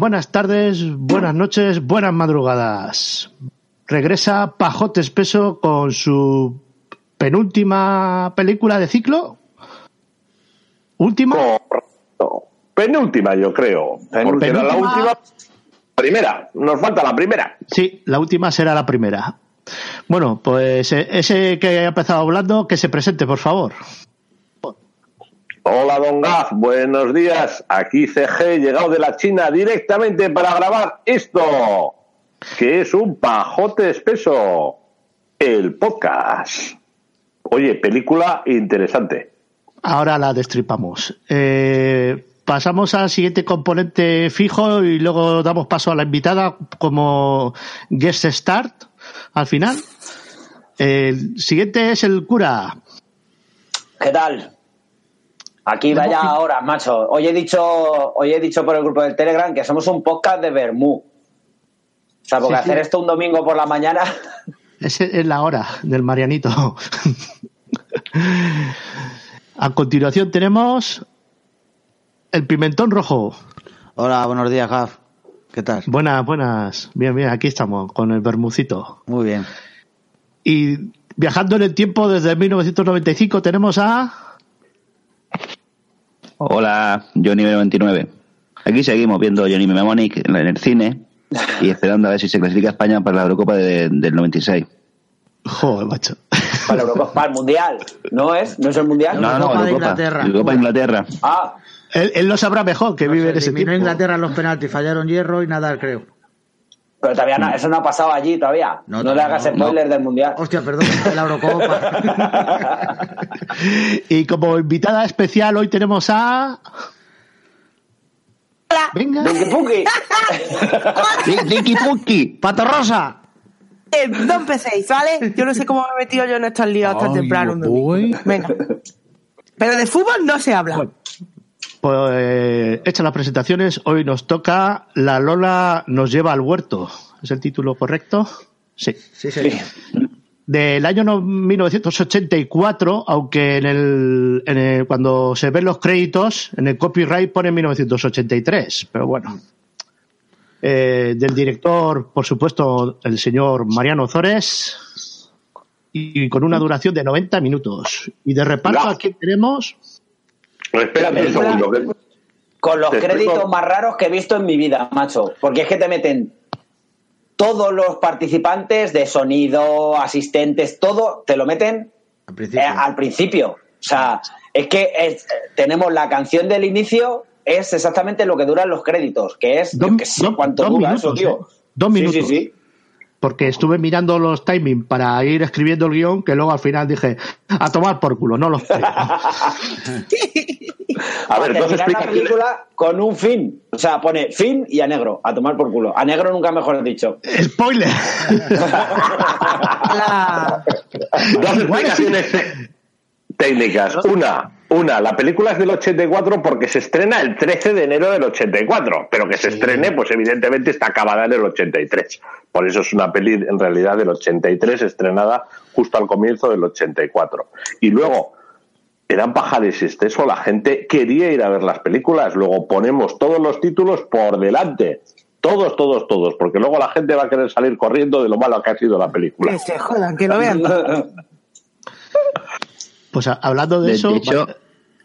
Buenas tardes, buenas noches, buenas madrugadas. Regresa Pajote Espeso con su penúltima película de ciclo. ¿Última? Correcto. Penúltima, yo creo. Porque era la Penúltima. última. Primera. Nos falta la primera. Sí, la última será la primera. Bueno, pues eh, ese que ha empezado hablando, que se presente, por favor. Hola, don Gaz. Buenos días. Aquí CG, llegado de la China directamente para grabar esto, que es un pajote espeso. El podcast. Oye, película interesante. Ahora la destripamos. Eh, pasamos al siguiente componente fijo y luego damos paso a la invitada como guest start al final. El siguiente es el cura. ¿Qué tal? Aquí vaya ahora, macho. Hoy he dicho, hoy he dicho por el grupo del Telegram que somos un podcast de Bermú. O sea, porque Sí, sí. hacer esto un domingo por la mañana. Esa es la hora del Marianito. A continuación tenemos el pimentón rojo. Hola, buenos días, Gaf. ¿Qué tal? Buenas, buenas. Bien, bien, aquí estamos con el bermucito. Muy bien. Y viajando en el tiempo desde 1995 tenemos a... Hola, Johnny 29. Aquí seguimos viendo Johnny Mnemonic en el cine y esperando a ver si se clasifica España para la Eurocopa de- del 96. Joder, macho. Para la Eurocopa, para el Mundial. ¿No es? ¿No es el Mundial? No, no, Eurocopa de Eurocopa. Inglaterra. Eurocopa de Inglaterra. Ah, Él, él lo sabrá mejor, que vive en ese tiempo. Inglaterra en los penaltis, fallaron hierro y nada, creo. Pero todavía no, eso no ha pasado allí todavía. No, le hagas no, spoiler del Mundial. Hostia, perdón, la Eurocopa. Y como invitada especial hoy tenemos a... Venga. Dinky Punky. Di- Dinky Punky. ¡Pato Rosa! Eh, no empecéis, ¿vale? Yo no sé cómo me he metido yo en estos líos tan temprano. un domingo. Venga. Pero de fútbol no se habla. Pues hechas las presentaciones, hoy nos toca La Lola nos lleva al huerto. ¿Es el título correcto? Sí. Sí, sí. Del año no- 1984, aunque en el, en el- cuando se ven los créditos, en el copyright pone 1983, pero bueno. Eh, del director, por supuesto, el señor Mariano Zores, y con una duración de 90 minutos. Y de reparto, aquí tenemos Que- Con los explico. créditos más raros que he visto en mi vida, macho. Porque es que te meten todos los participantes de sonido, asistentes, todo, te lo meten Al principio. eh, al principio. O sea, es que es- tenemos la canción del inicio, es exactamente lo que duran los créditos, que es, yo Dos- qué sé cuánto dura minutos, eso, tío. ¿eh? Dos Sí, minutos. Sí, sí, porque estuve mirando los timings para ir escribiendo el guion, que luego al final dije, a tomar por culo, no los creo. A ver, entonces terminar la película con un fin. O sea, pone fin y a negro, a tomar por culo. A negro nunca mejor dicho. ¡Spoiler! La- Dos explicaciones técnicas. Una, una, la película es del 84 porque se estrena el 13 de enero del 84, pero que se estrene, pues evidentemente está acabada en el 83. Por eso es una peli en realidad del 83, estrenada justo al comienzo del 84. Y luego, eran pajares exceso, la gente quería ir a ver las películas, luego ponemos todos los títulos por delante. Todos, todos, todos, porque luego la gente va a querer salir corriendo de lo malo que ha sido la película. que se jodan, que lo vean. Pues hablando de, De, eso, de hecho,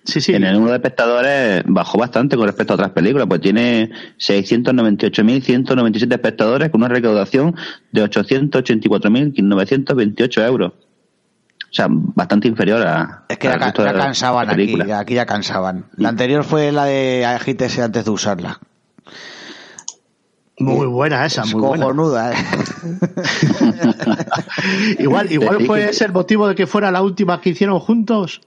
Sí, sí. En el número de espectadores bajó bastante con respecto a otras películas, pues tiene 698.197 espectadores con una recaudación de 884.928 euros. O sea, bastante inferior a. Es que ya, cansaban aquí, aquí ya cansaban. La anterior fue la de agítese antes de usarla. Muy buena esa, Es muy buena. cojonuda, ¿eh? Igual, igual fue que- ese el motivo de que fuera la última que hicieron juntos.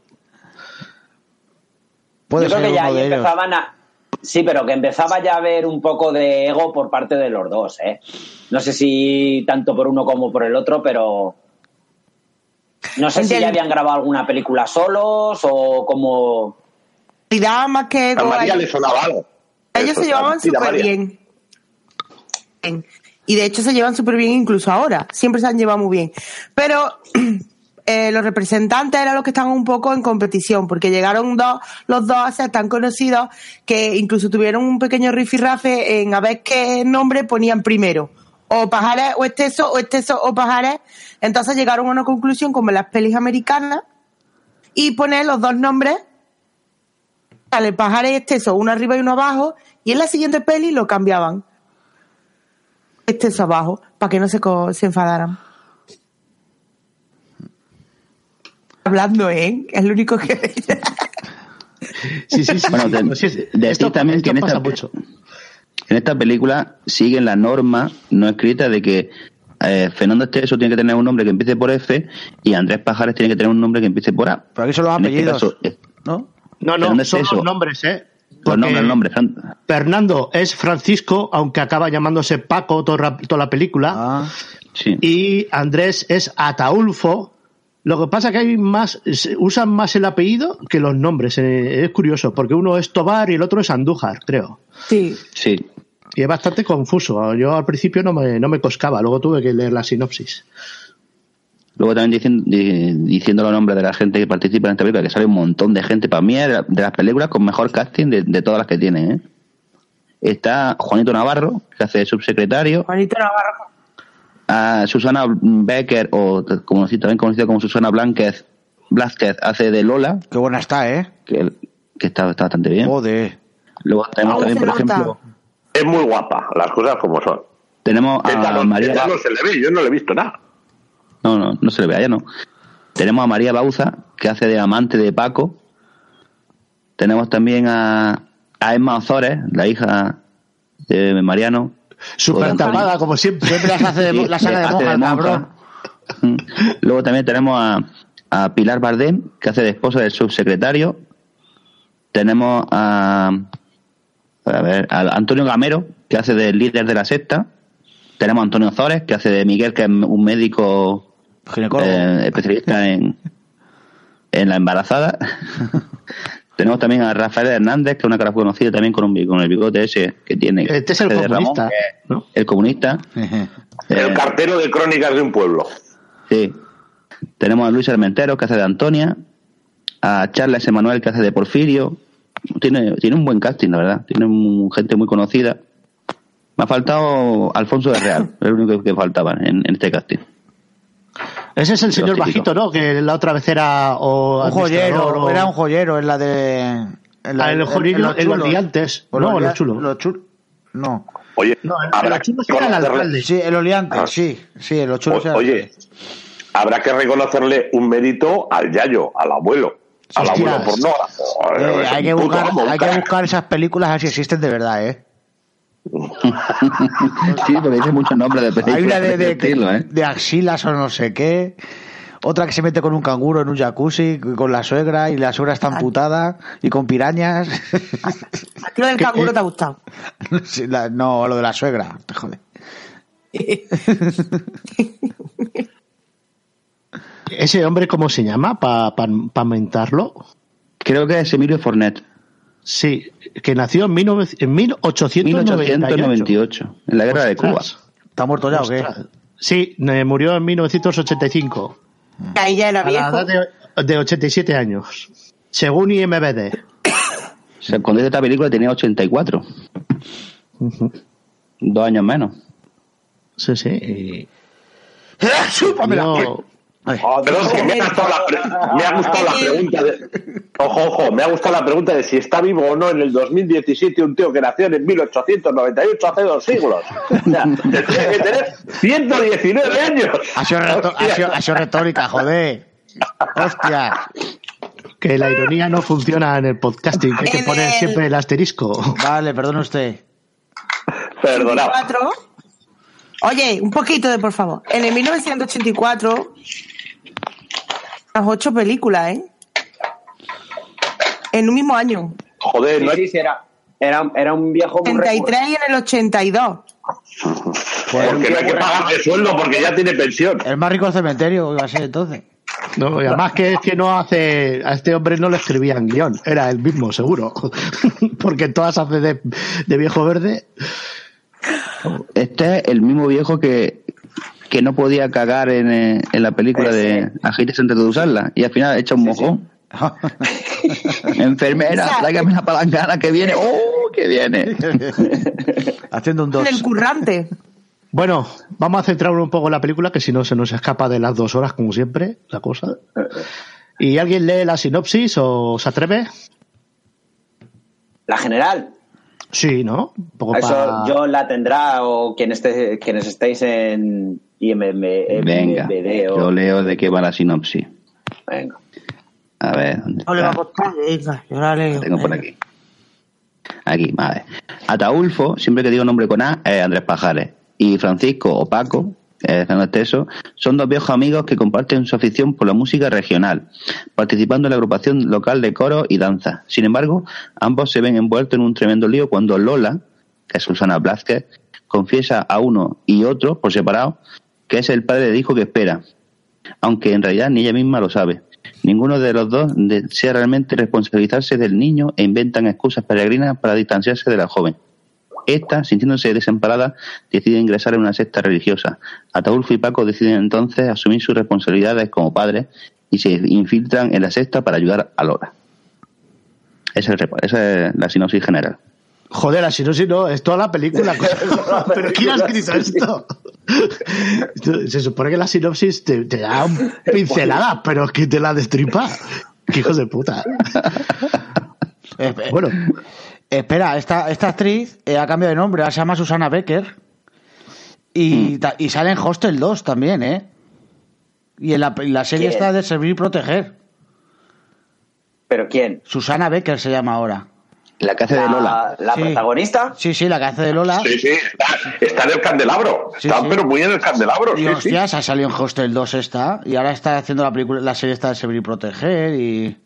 Puede Yo creo ser que ya ahí empezaban a. Sí, pero que empezaba ya a haber un poco de ego por parte de los dos, ¿eh? No sé si tanto por uno como por el otro, pero. No sé si ya habían grabado alguna película solos o como. Más que A. María Ellos le sonaba algo. ellos Eso, se llevaban súper María. bien. Y de hecho se llevan súper bien incluso ahora. Siempre se han llevado muy bien. Pero eh, los representantes eran los que estaban un poco en competición, porque llegaron dos, los dos a ser tan conocidos que incluso tuvieron un pequeño rifirrafe en a ver qué nombre ponían primero. O Pajares o Esteso, o Esteso o Pajares. Entonces llegaron a una conclusión como las pelis americanas y poner los dos nombres Sale Pajares y Esteso, uno arriba y uno abajo, y en la siguiente peli lo cambiaban. Esteso abajo, para que no se, co- se enfadaran. Hablando, ¿eh? Es lo único que... Sí, sí, sí. Bueno, de- esto, también esto que en esta- mucho. En esta película siguen la norma no escrita de que eh, Fernando Esteso tiene que tener un nombre que empiece por F y Andrés Pajares tiene que tener un nombre que empiece por A. Pero aquí son los En este apellidos, caso, eh, ¿no? No, no, Fernando son Esteso. los nombres, ¿eh? Los Porque nombres, el nombre. Fernando es Francisco, aunque acaba llamándose Paco toda, toda la película. Ah, Sí. Y Andrés es Ataulfo. Lo que pasa que hay más, se- usan más el apellido que los nombres. eh, Es curioso, porque uno es Tobar y el otro es Andújar, creo. Sí. Sí. Y es bastante confuso. Yo al principio no me, no me coscaba, luego tuve que leer la sinopsis. Luego también dicien- di- diciendo los nombres de la gente que participa en esta película, que sale un montón de gente. Para mí es de la- de las películas con mejor casting de, de todas las que tiene. ¿eh? Está Juanito Navarro, que hace de subsecretario. Juanito Navarro. A Susana Becker, o como también conocida como Susana Blázquez, Blázquez hace de Lola, qué buena está, ¿eh? que, que está, está bastante bien. Joder. Luego tenemos también, por nota. ejemplo, Es muy guapa, las cosas como son. tenemos a no, María. esta no se le ve, yo no le he visto nada. No, no, no se le ve, ya no. Tenemos a María Bauza, que hace de amante de Paco. Tenemos también a, a Emma Ozores, la hija de Mariano. Súper tapada, como siempre. Siempre las hace de, las de hace monja, el monja. cabrón. Luego también tenemos a, a Pilar Bardem, que hace de esposa del subsecretario. Tenemos a, a ver, a Antonio Gamero, que hace de líder de la secta. Tenemos a Antonio Zores, que hace de Miguel, que es un médico Ginecólogo. eh, especialista en, en la embarazada. Tenemos también a Rafael Hernández, que es una cara conocida también con, un, con el bigote ese que tiene. Este es el Ramón, comunista, que es ¿no? El comunista. El Eh, cartero de crónicas de un pueblo. Sí. Tenemos a Luis Armentero, que hace de Antonia. A Charles Emanuel, que hace de Porfirio. Tiene, tiene un buen casting, la verdad. Tiene un- gente muy conocida. Me ha faltado Alfonso de Real. El único que faltaba en, en este casting. Ese es el señor bajito, ¿no? Que la otra vez era o Un joyero, o- era un joyero en la de. En la, Ah, el joyero, en los liantes. O No, los chulos. Los chulos. No. Oye, No, en habrá los que era el reconocerle- alcalde. Sí, en los liantes, Ah. sí. Sí, en los chulos. O- era- Oye, habrá que reconocerle un mérito al Yayo, al abuelo. Al abuelo por no. Eh, hay, que buscar, hay que buscar esas películas a ver si existen de verdad, ¿eh? Sí, porque dice muchos nombres de películas. Hay una de, de de, estilo, ¿eh? de axilas o no sé qué. Otra que se mete con un canguro en un jacuzzi con la suegra y la suegra está amputada y con pirañas. Aquí lo del canguro te ha gustado. Sí, la- no, lo de la suegra. te jode. ¿Ese hombre cómo se llama? Para pa, mentarlo. Creo que es Emilio Fornet. Sí, que nació en, 19 en 1898. 1898, en la guerra de Cuba. Ostras, ¿Está muerto ya o qué? ostras. Sí, murió en 1985. Ahí ya era A la viejo. edad de, de 87 años. Según IMBD. O sea, cuando hizo esta película tenía 84. Dos años menos. Sí, sí. y yo- Oh, Perdón, que me ha gustado la, pre- me ha gustado la pregunta de. Ojo, ojo, me ha gustado la pregunta de si está vivo o no en el 2017 un tío que nació en 1898, hace dos siglos. O sea, tendría que tener 119 años. Ha sido, reto- ha sido- ha sido retórica, joder. Hostia. Que la ironía no funciona en el podcasting, que hay que poner siempre el asterisco. Vale, perdone usted. Perdonad. 84. Oye, un poquito de por favor. En el 1984, las ocho películas, ¿eh? En un mismo año. Joder, Sí, no hay- sí, sí, era, era, era un viejo muy 33 y en el 82. porque no hay que pagarle sueldo porque ya tiene pensión. El más rico del cementerio iba a ser entonces. No, y además que es que no hace, a este hombre no le escribían guion, era el mismo, seguro. Porque todas hace de, de viejo verde. Este es el mismo viejo que, que no podía cagar en, eh, en la película de Agires antes de usarla. Y al final echa un mojón. Enfermera, tráigame la palangana que viene. ¡Oh, que viene! Haciendo un 2. el currante. Bueno, vamos a centrarnos un poco en la película, que si no se nos escapa de las dos horas, como siempre, la cosa. ¿Y alguien lee la sinopsis o se atreve? La general. Sí, ¿no? Un poco Eso yo la tendrá o quien esté, quienes estéis en IMM, Venga, MVD o... yo leo de qué va la sinopsis. Venga. A ver, ¿dónde No le va a está? costar. Venga, yo la leo. La tengo por aquí. Aquí, vale. Ataulfo, siempre que digo nombre con A, es Andrés Pajares. Y Francisco o Paco, eh, Fernando Esteso, son dos viejos amigos que comparten su afición por la música regional, participando en la agrupación local de coro y danza. Sin embargo, ambos se ven envueltos en un tremendo lío cuando Lola, que es Susana Blázquez, confiesa a uno y otro, por separado, que es el padre de hijo que espera, aunque en realidad ni ella misma lo sabe. Ninguno de los dos desea realmente responsabilizarse del niño e inventan excusas peregrinas para distanciarse de la joven. Esta, sintiéndose desamparada, decide ingresar en una secta religiosa. Ataulfo y Paco deciden entonces asumir sus responsabilidades como padres y se infiltran en la secta para ayudar a repa- esa es la sinopsis general. Joder, la sinopsis no, es toda la película. ¿Pero quién ha escrito esto? Se supone que la sinopsis te, te da un pincelada, pero es que te la destripa. Qué hijos de puta. Bueno, Espera, esta, esta actriz eh, ha cambiado de nombre, ahora se llama Susana Becker. Y, ta- y sale en Hostel 2 también, ¿eh? Y en la, en la serie ¿Quién? está de Servir y Proteger. ¿Pero quién? Susana Becker se llama ahora. La que hace de Lola. ¿La, Sí. protagonista? Sí, sí, la que hace de Lola. Sí, sí, está, está en el candelabro. Sí, está, sí. pero muy en el candelabro. Y sí, sí. hostias, ha salido en Hostel 2 esta. Y ahora está haciendo la película, la serie está de Servir y Proteger. Y,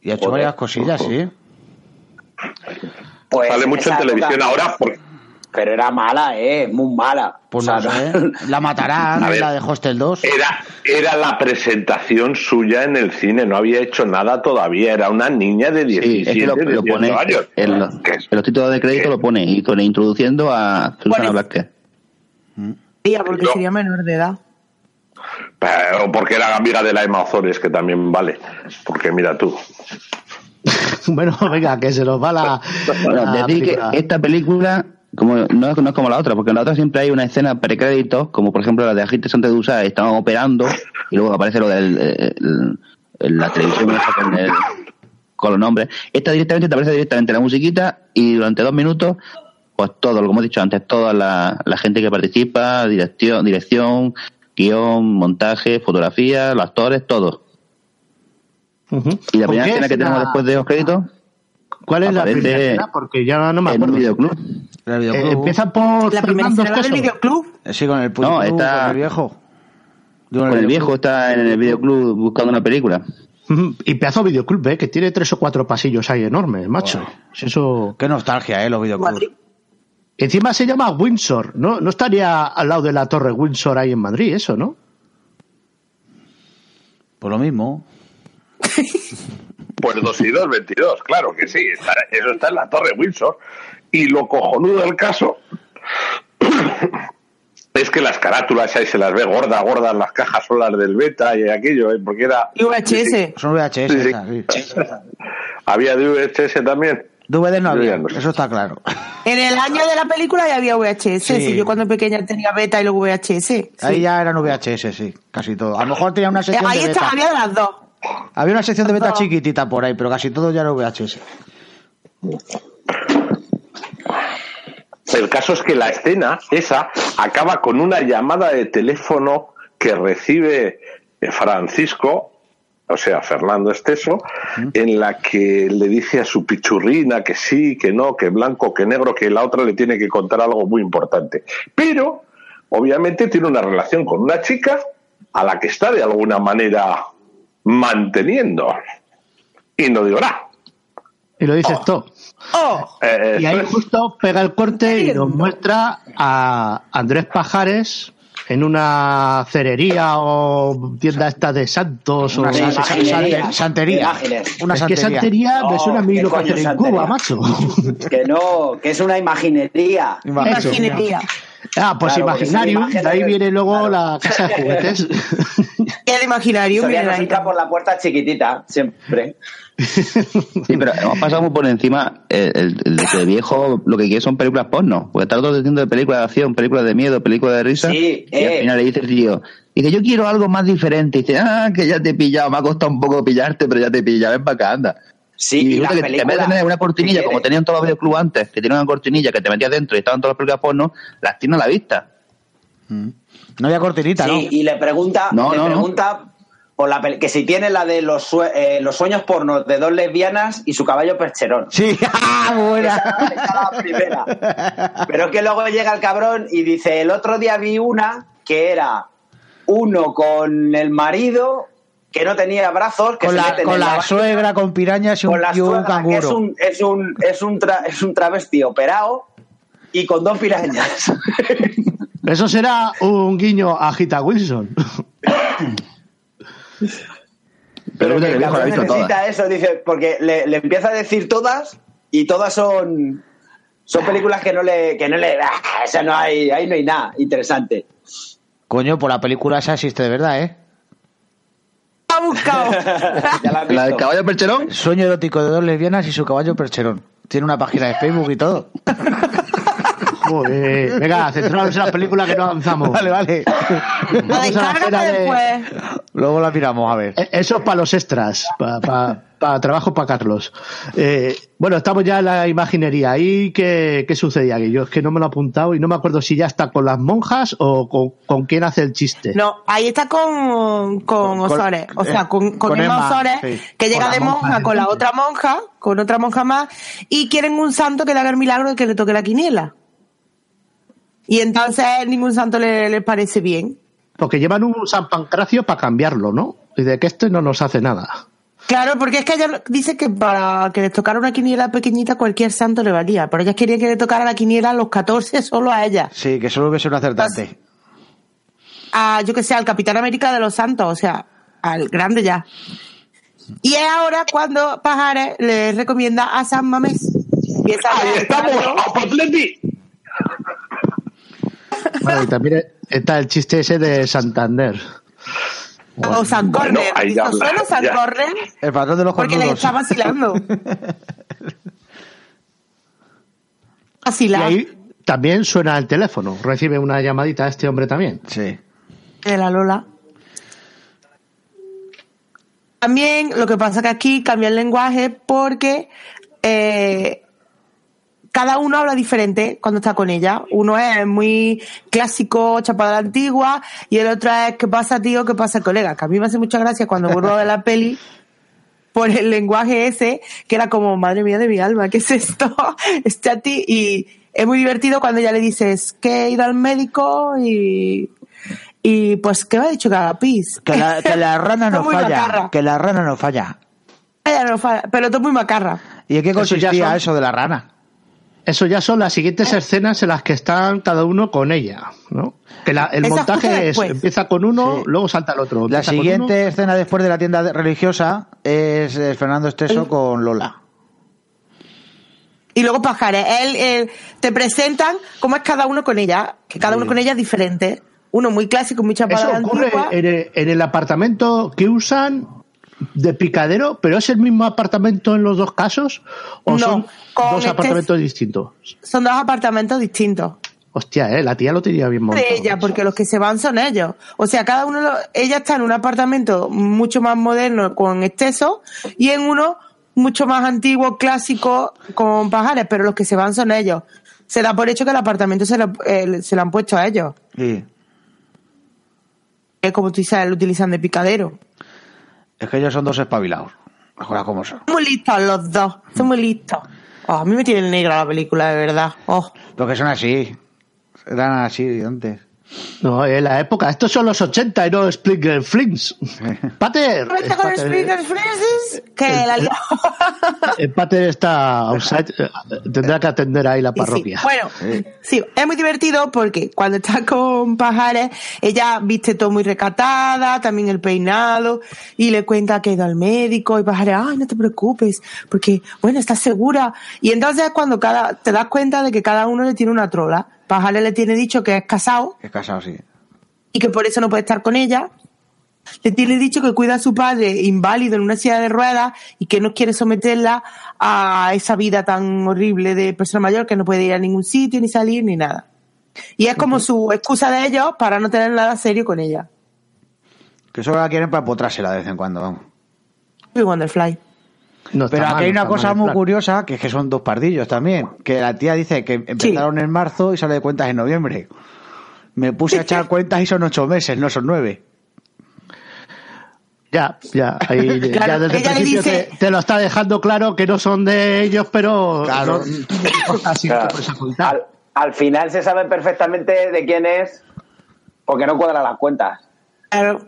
y ha hecho Joder. varias cosillas, sí. Pues Sale mucho en televisión época- ahora. Porque, Pero era mala, ¿eh? Muy mala. Pues O no sea, sé. La matarán, A ver. la de Hostel 2. era, era la presentación suya en el cine, no había hecho nada todavía, era una niña de Sí, 17, es que lo, lo 18 pone años. en los, ¿Qué es? en los títulos de crédito lo pone y con- introduciendo a Susana Bueno. Blázquez. Tía, porque No. sería menor de edad. Pero porque era amiga de la Emma Ozores, que también vale. Porque mira tú. bueno, venga, que se nos va la. Bueno, la decir que película. esta película como no, es- no es como la otra, porque en la otra siempre hay una escena precréditos, como por ejemplo la de Agentes antes de usar, estaban operando y luego aparece lo del el- el- el- la televisión con, el- con los nombres. Esta directamente te aparece directamente la musiquita y durante dos minutos, pues todo, como he dicho antes, toda la, la gente que participa, dirección, dirección, guion, montaje, fotografía, los actores, todo. Y la ¿Con primera escena que tenemos después de los créditos ¿Cuál es la primera escena? Porque ya no me en un videoclub. El Eh, empieza por La primera Fernando escena del videoclub. Eh, Sí, con el puto No, club, está- con el viejo. Con el viejo está en el videoclub buscando una película. Y pedazo de videoclub, ¿eh? Que tiene tres o cuatro pasillos ahí enormes, macho. Si Eso... Qué nostalgia, ¿eh? Los videoclubs. Madrid. Encima se llama Windsor, ¿no? No estaría al lado de la torre Windsor ahí en Madrid, eso, ¿no? Por lo mismo. Pues 2 y 2, 22, claro que sí. eso está en la Torre Windsor. Y lo cojonudo del caso es que las carátulas ahí se las ve gordas, gordas, las cajas son las del beta y aquello, ¿eh? porque era. Y VHS. Son VHS. Sí, sí. esas, sí. Había de VHS también. DVD no había, no sé. eso está claro. En el año de la película ya había VHS. Sí. Sí, yo cuando pequeña tenía beta y luego VHS. sí. Ahí ya eran VHS, sí, casi todo. A lo mejor tenía una sección Ahí de está, beta. había de las dos. Había una sección de beta chiquitita por ahí, pero casi todo ya era VHS. El caso es que la escena esa acaba con una llamada de teléfono que recibe eh, Francisco, o sea, Fernando Esteso, en la que le dice a su pichurrina que sí, que no, que blanco, que negro, que la otra le tiene que contar algo muy importante. Pero, obviamente, tiene una relación con una chica a la que está de alguna manera manteniendo. Y no digo nada. Y lo dices todo. ¡Oh! Eh, Y ahí justo pega el corte y nos muestra a Andrés Pajares en una cerería o tienda esta de santos o Una san- santería. De imágenes. Una es que santería. santería me No, suena a mí ¿qué lo que hacen en santería? Cuba, macho. Que no, que es una imaginería. Imaginería. Ah, pues Claro, imágenes de ahí viene luego claro. la casa de juguetes. Y el imaginario, nos ahí. entra por la puerta chiquitita, siempre. Sí, pero hemos pasado muy por encima el, el- el de que el viejo lo que quiere son películas porno. Porque está todo diciendo de películas de acción, películas de miedo, películas de risa. Sí, y al eh. final le dice el tío, y que yo quiero algo más diferente. Y dice, ah, que ya te he pillado, me ha costado un poco pillarte, pero ya te he pillado, ven para acá, anda. Sí, y y las que en vez de tener una cortinilla, como tenían todos los videoclubs antes, que tenían una cortinilla que te metías dentro y estaban todas las películas porno, las tiene a la vista. No había cortinita, Sí, ¿no? y le pregunta, No, le no, no. pregunta por la que si tiene la de los, sue- eh, los sueños pornos de dos lesbianas y su caballo percherón. Sí, ¡ah, buena. Esa- esa la primera. Pero es que luego llega el cabrón y dice, el otro día vi una que era uno con el marido que no tenía brazos, que Con se la, con la bañera, suegra, con pirañas y un, con la y un suegra, que canguro. es un, es un, es un, tra- es un travesti operado y con dos pirañas. Eso será un guiño a Gita Wilson. Pero que el viejo la ha visto necesita todas. eso, dice, porque le, le empieza a decir todas y todas son son películas que no le que no le ah, esa no hay ahí no hay nada interesante. Coño, pues la película esa existe de verdad, ¿eh? Ha buscado. La La del caballo percherón, Sueño erótico de dos lesbianas y su caballo percherón. Tiene una página de Facebook y todo. Joder. Venga, centraros en la película que no avanzamos. Vale, vale. La Vamos a la descárgate escena de- después. Luego la miramos, a ver. Eh, Eso es para los extras, para trabajo para Carlos. Eh, bueno, estamos ya en la imaginería. ¿Y qué, qué sucedía aquí? Yo es que no me lo he apuntado y no me acuerdo si ya está con las monjas o con, con quién hace el chiste. No, ahí está con, con Con- Osores. O sea, con, con con Emma Emma, Osores, sí. que llega de monja monja, con la otra monja, con otra monja más, y quieren un santo que le haga el milagro de que le toque la quiniela. Y entonces ningún santo le, le parece bien. Porque llevan un San Pancracio para cambiarlo, ¿no? Y de que este no nos hace nada. Claro, porque es que ella dice que para que le tocara una quiniela pequeñita cualquier santo le valía, pero ellas querían que le tocara la quiniela a los 14 solo a ella. Sí, que solo hubiese un acertante. a, yo que sé, al Capitán América de los Santos, o sea, al grande ya. Y es ahora cuando Pajares le recomienda a San Mamés. A Ahí estamos, buscarlo. Apotleti. Bueno, y también está el chiste ese de Santander. O San Bueno, Corner. ahí ya ¿Esto suena habla, San ya. El patrón de los Porque le está vacilando. Y Vacilar. ahí también suena el teléfono. Recibe una llamadita a este hombre también. Sí. de la Lola. También lo que pasa que aquí cambia el lenguaje porque eh, cada uno habla diferente cuando está con ella. Uno es muy clásico, chapado de la antigua, y el otro es ¿qué pasa tío? ¿Qué pasa colega? Que a mí me hace mucha gracia cuando vuelvo ver la peli por el lenguaje ese, que era como, madre mía de mi alma, ¿qué es esto? Este a ti, y es muy divertido cuando ya le dices que he ido al médico y, y pues que me ha dicho que haga pis. Que la, que la rana no falla. macarra. Que la rana no falla. Ella no falla, pero todo muy macarra. ¿Y en qué consistía son- eso de la rana? Eso ya son las siguientes escenas en las que están cada uno con ella, ¿no? Que la- el Esa montaje es, empieza con uno, Sí. luego salta el otro. La siguiente uno. escena después de la tienda religiosa es, eh, Fernando Esteso con Lola. Y luego Pajares, él, él- te presentan cómo es cada uno con ella, que cada uno con ella es diferente. Uno muy clásico, muy chapado Eso ocurre antigua. en el, en el apartamento que usan de Picadero, pero es el mismo apartamento en los dos casos o No, son dos este- apartamentos distintos. Son dos apartamentos distintos. Hostia, eh, la tía lo tenía bien montado. de ella, porque los que se van son ellos. O sea, cada uno, lo- ella está en un apartamento mucho más moderno con exceso y en uno mucho más antiguo, clásico, con pajares, pero los que se van son ellos. Se da por hecho que el apartamento se lo, eh, se lo han puesto a ellos. Sí. Es como tú dices, lo utilizan de picadero. Es que ellos son dos espabilados. Ahora como son. Muy listos los dos, son muy listos. Oh, a mí me tiene negra la película, de verdad. Oh. Porque son así. Eran así antes. No, en la época, estos son los 80 y no Splinger Flings. Pater, ¿Vete con Pater, Springer Francis? Que la el Pater está outside, eh, tendrá que atender ahí la sí, parroquia. Bueno, sí, es muy divertido porque cuando está con Pajares, ella viste todo muy recatada, también el peinado, y le cuenta que ha ido al médico, y Pajares, ay, no te preocupes, porque, bueno, estás segura. Y entonces es cuando cada, te das cuenta de que cada uno le tiene una trola. Pajares le tiene dicho que es casado Es casado, sí. y que por eso no puede estar con ella. Le tiene dicho que cuida a su padre inválido en una silla de ruedas y que no quiere someterla a esa vida tan horrible de persona mayor que no puede ir a ningún sitio, ni salir, ni nada. Y es como su excusa de ellos para no tener nada serio con ella. Que solo la quieren para potrársela de vez en cuando, vamos. Wonderfly. No Pero mal, aquí hay una cosa muy curiosa, que es que son dos pardillos también. Que la tía dice que empezaron en marzo y sale de cuentas en noviembre. Me puse a echar cuentas y son ocho meses, no son nueve. Ya, ya, ahí, ya desde el principio dice- te, te lo está dejando claro que no son de ellos, pero Claro. así. Al, al final se sabe perfectamente de quién es porque no cuadran las cuentas. Claro.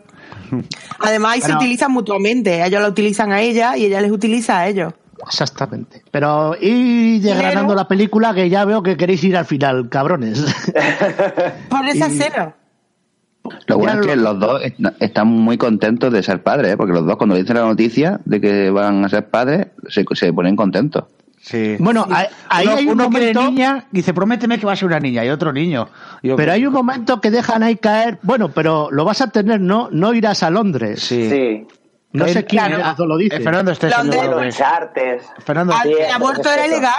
Además, ahí se utilizan mutuamente. Ellos la utilizan a ella y ella les utiliza a ellos. Exactamente. Pero ir desgranando la película que ya veo que queréis ir al final, cabrones. Por esa escena. Lo bueno es que lo- los dos est- están muy contentos de ser padres, ¿eh? porque los dos cuando dicen la noticia de que van a ser padres, se, se ponen contentos. Sí. Bueno, ahí, ahí uno hay un uno quiere momento, niña, dice, prométeme que va a ser una niña, y otro niño. Yo, pero hay un momento que dejan ahí caer, bueno, pero lo vas a tener, ¿no? No irás a Londres. Sí. Sí. No sé quién claro. lo dice. Eh, Fernando Estés, Londres- charters. Fernando, Sí, el aborto era. Legal.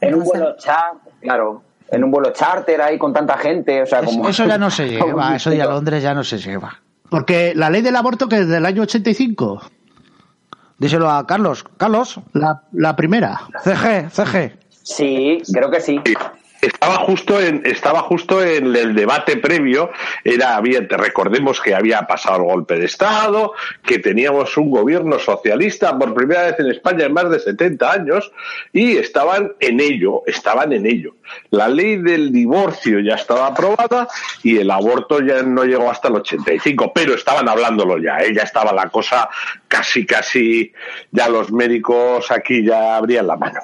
En un No vuelo charter, claro. En un vuelo charter ahí con tanta gente, o sea, eso, como... eso ya no se lleva, eso de a. Londres ya no se lleva. Porque la ley del aborto que es del año 85, Díselo a Carlos. Carlos, la, la primera. CG, CG. Sí, creo que sí. Estaba justo en estaba justo en el debate previo era había recordemos que había pasado el golpe de estado que teníamos un gobierno socialista por primera vez en España en más de 70 años y estaban en ello estaban en ello la ley del divorcio ya estaba aprobada y el aborto ya no llegó hasta el 85 pero estaban hablándolo ya ¿eh? ya estaba la cosa casi casi ya los médicos aquí ya abrían la mano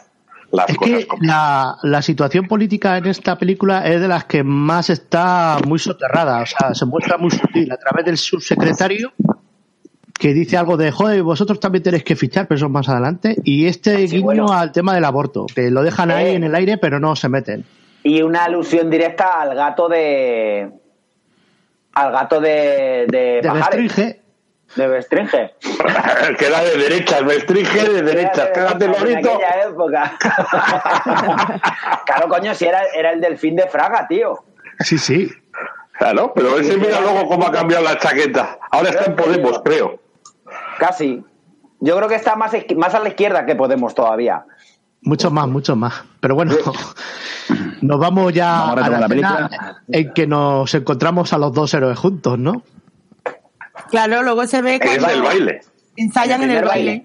las Es cosas que como la, la situación política en esta película es de las que más está muy soterrada, o sea, se muestra muy sutil a través del subsecretario que dice algo de, joder, vosotros también tenéis que fichar, pero eso más adelante, y este Sí, guiño bueno. al tema del aborto, que lo dejan ahí Eh. en el aire, pero no se meten. Y una alusión directa al gato de... Al gato de... De, De Bestringe, De Bestringe. Queda de derechas, me estringe de derechas, quédate En lorito. aquella época. claro, coño, si era, era el delfín de Fraga, tío. sí, sí. Claro, pero ese mira luego cómo ha cambiado la chaqueta. Ahora está en Podemos, creo. Casi. Yo creo que está más, más a la izquierda que Podemos todavía. Mucho más, mucho más. Pero bueno, nos vamos ya Vamos a a retomar la película. en que nos encontramos a los dos héroes juntos, ¿no? Claro, luego se ve Es cuando el baile. ensayan En en el baile.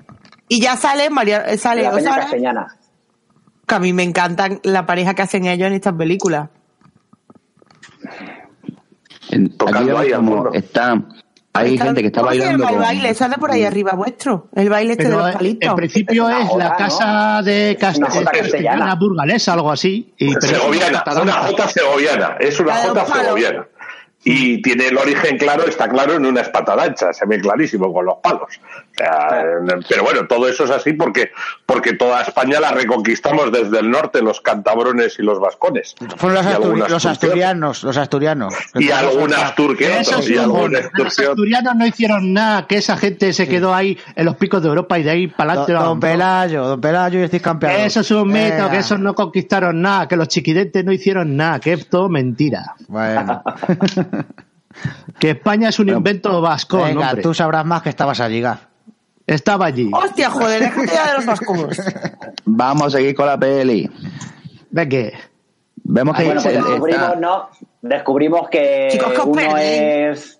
Y ya sale María, eh, sale La Peña Castellana. que a mí me encantan la pareja que hacen ellos en estas películas. En- Tocando aquí vemos ahí está, hay Está- gente que está ¿cómo se bailando el baile, de por ahí arriba vuestro. El baile este de los eh, palitos. en principio Es una joda, la ¿no? casa de Cast- Una jota es castellana. castellana burgalesa, algo así. Y, pero es Segoviana, una una jota segoviana. Es una jota segoviana. Y tiene el origen claro, está claro en una espatadancha, se ve clarísimo con los palos. Eh, pero bueno, todo eso es así porque, porque toda España la reconquistamos desde el norte, los cantabrones y los vascones. Fueron los, algunas los asturianos, los asturianos. Y algunas algunas los asturianos no hicieron nada, que esa gente se quedó ahí en los picos de Europa y de ahí para Don, adelante. don Pelayo, don Pelayo y estáis campeados. Eso es un mito, que esos no conquistaron nada, que los chiquidentes no hicieron nada, que es todo mentira. Bueno. Que España es un invento vasco, Venga, hombre. tú sabrás más que estabas allí, Gaf. Estaba allí. Hostia, joder, déjate ya de los vascos. Vamos a seguir con la peli. Venga. Vemos que Bueno, pues descubrimos, está- ¿no? Descubrimos que Chicos, ¿qué os uno es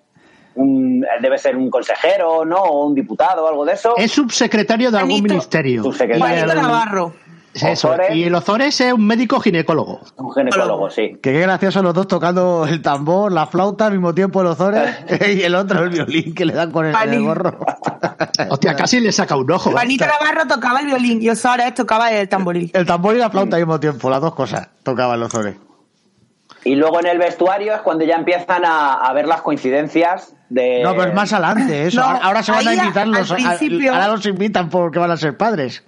un- debe ser un consejero, ¿no? O un diputado o algo de eso. Es subsecretario de algún ministerio. Subsecretario. Navarro. Es eso. Ozores. Y el Ozores es un médico ginecólogo. Un ginecólogo, sí. Que qué gracioso los dos tocando el tambor, la flauta al mismo tiempo los ozores y el otro el violín que le dan con el, el gorro. Hostia, casi le saca un ojo. ¿eh? Juanito Navarro tocaba el violín y Osores tocaba el tamboril. El tambor y la flauta al mismo tiempo, las dos cosas tocaban los ozores. Y luego en el vestuario es cuando ya empiezan a, a ver las coincidencias de... No, pero es más adelante eso. No, ahora, ahora se van a a- invitar los, principio- ahora los invitan porque van a ser padres.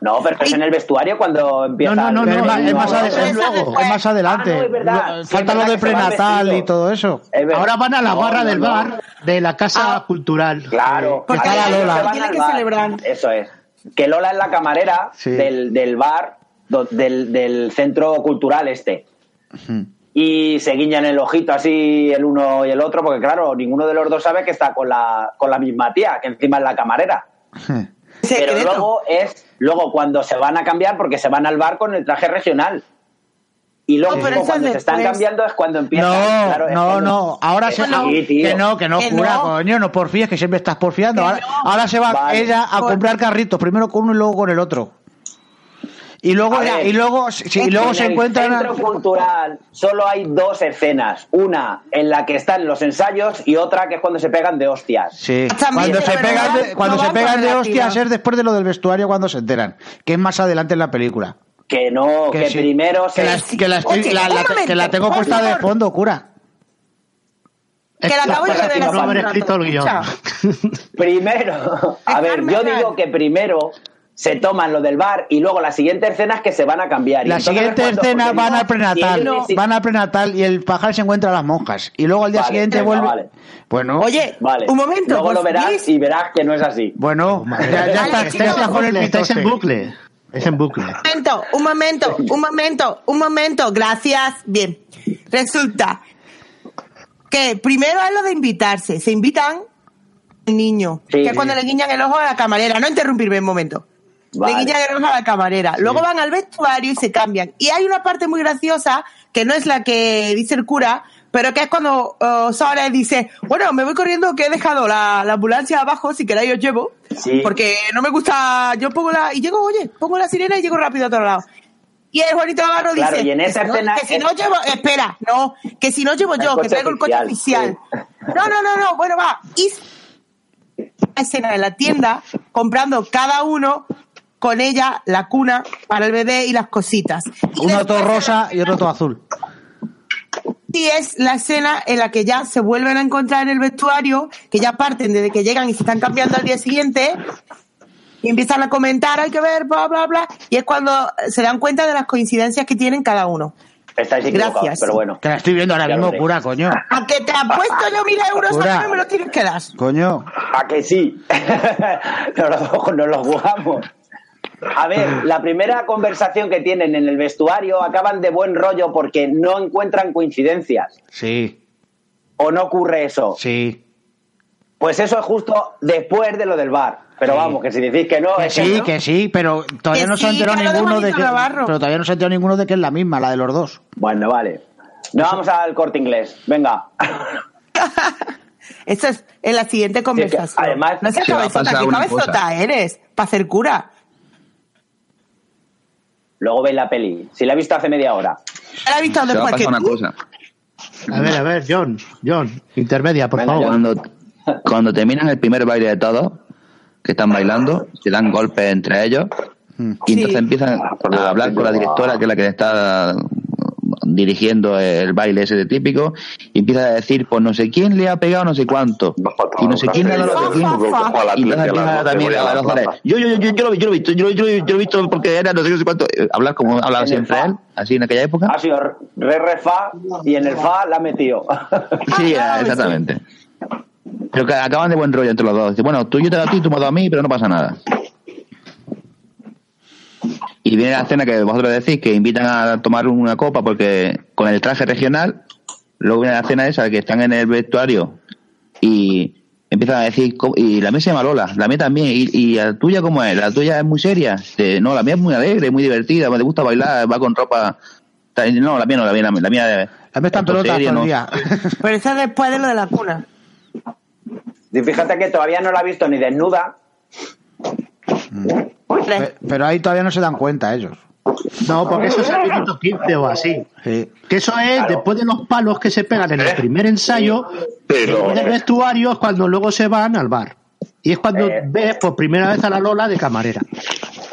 No, pero es en el vestuario cuando empieza... No, no, no, es, no, más, no, es más no, ade- eso es es- luego. es más adelante. Ah, no, es verdad. Falta lo de prenatal y todo eso. Es. Ahora van a la No, barra no, del no. bar de la casa Ah. cultural. Claro. Porque está Lola. que celebrar. Eso es. Que Lola es la camarera Sí. del, del bar, do- del, del centro cultural este. Y se guiñan el ojito así el uno y el otro, porque claro, ninguno de los dos sabe que está con la, con la misma tía, que encima es la camarera. Pero luego es luego cuando se van a cambiar porque se van al bar con el traje regional. Y luego No, cuando se están después. cambiando es cuando empiezan. No, claro, no, cuando- no. Ahora que se. sí, tío. que no, que no, Que cura, no. coño. No porfíes, que siempre estás porfiando. Ahora, no. ahora se va Vale. ella a Por- comprar carritos, primero con uno y luego con el otro. Y luego, A ver, y luego, sí, y luego en se el encuentran. centro cultural solo hay dos escenas. Una en la que están los ensayos y otra que es cuando se pegan de hostias. Sí. También Cuando se pegan de, no cuando se pegan de hostias es después de lo del vestuario cuando se enteran. Que es más adelante en la película. Que no, que, sí. primero que se... la, que la estoy- Oye, la- un la- momento, que la tengo puesta de fondo, cura. Que la acabo de sin hace no haber escrito el guion. Primero, a ver, yo digo que primero se toman lo del bar y luego la siguiente escena es que se van a cambiar. Y La entonces siguiente es cuando- escena porque van no- al prenatal, si- van al prenatal y el pajar se encuentra a las monjas. Y luego al día Vale, siguiente venga, vuelve. vale. Bueno, Oye, Vale. un momento. Luego lo verás favor. y verás que no es así. bueno, ya, ya Vale, está, chicos, ya está con el Estáis en bucle. Es en bucle. Un momento, un momento, un momento, un momento. Gracias. Bien. Resulta que primero es lo de invitarse. Se invitan al niño, Sí, que es sí. cuando le guiñan el ojo a la camarera. No interrumpirme un momento. Vale. Le guiñan el ojo a la camarera. Luego van al vestuario y se cambian. Y hay una parte muy graciosa que no es la que dice el cura, pero que es cuando uh, Suárez dice, bueno, me voy corriendo que he dejado la, la ambulancia abajo, si queréis os llevo, Sí. porque no me gusta, yo pongo la, y llego, oye, pongo la sirena y llego rápido a otro lado. Y el Juanito Navarro Claro, dice, y en que esa si no- escena que si no llevo, espera, no, que si no llevo yo, que traigo el coche oficial. No, no, no, no, bueno, va, y escena en la tienda comprando cada uno con ella la cuna para el bebé y las cositas. Y Uno todo rosa y otro todo azul. Sí, es la escena en la que ya se vuelven a encontrar en el vestuario, que ya parten desde que llegan y se están cambiando al día siguiente, y empiezan a comentar, hay que ver, bla, bla, bla, y es cuando se dan cuenta de las coincidencias que tienen cada uno. Estáis Gracias. pero bueno. Que la estoy viendo ahora mismo, cura, coño. Aunque te apuesto yo mil euros, Cura. a mí me lo tienes que dar. Coño. ¿A que sí? nos, lo, nos lo jugamos. A ver, la primera conversación que tienen en el vestuario acaban de buen rollo porque no encuentran coincidencias. Sí, ¿O no ocurre eso? sí. Pues eso es justo después de lo del bar. Pero Sí. vamos, que si decís que no, Que es sí, no. que sí, pero todavía Que no se ha sí, enterado que ninguno de que. Navarro. Pero todavía no se ha enterado ninguno de que es la misma, la de los dos. Bueno, vale. No vamos al corte inglés. Venga. Esa es en la siguiente conversación. además, no seas cabezota, ¿qué cabezota cosa. eres? Para hacer cura. Luego veis la peli. Si la he visto hace media hora. ¿La has visto después que pasar una tú? cosa. A ver, a ver, John, John, intermedia, por Venga, favor. Cuando, cuando terminan el primer baile de todos, que están bailando, se dan golpes entre ellos, y entonces Sí. empiezan a hablar con la directora, que es la que está dirigiendo el baile ese de típico y empieza a decir, pues no sé quién le ha pegado no sé cuánto y no sé quién le ha dado no sé quién. Y entonces empieza también a los yo, yo, yo, yo, lo, yo lo he visto, yo, yo, yo, lo he visto porque era no sé, no sé cuánto, eh, hablar como hablaba siempre él, así en aquella época. Ha sido re, re, fa y en el fa la ha metido. Sí, exactamente. Pero que acaban de buen rollo entre los dos. Bueno, tú yo te doy a ti, tú me das a mí, pero no pasa nada. Y viene la escena que vosotros decís que invitan a tomar una copa porque con el traje regional, luego viene la escena esa que están en el vestuario y empiezan a decir, y la mía se llama Lola, la mía también, y, la tuya cómo es, la tuya es muy seria, no, la mía es muy alegre, muy divertida, me gusta bailar, va con ropa, no, la mía no, la mía, la mía, la mía, la mía está en pelota todo el día. Pero esa después de lo de la cuna. Y fíjate que todavía no la he visto ni desnuda. Pero ahí todavía no se dan cuenta ellos. No, porque eso es el minuto 15 o así. Que eso es después de los palos que se pegan en el primer ensayo, pero... el vestuario es cuando luego se van al bar. Y es cuando eh. ves por primera vez a la Lola de camarera.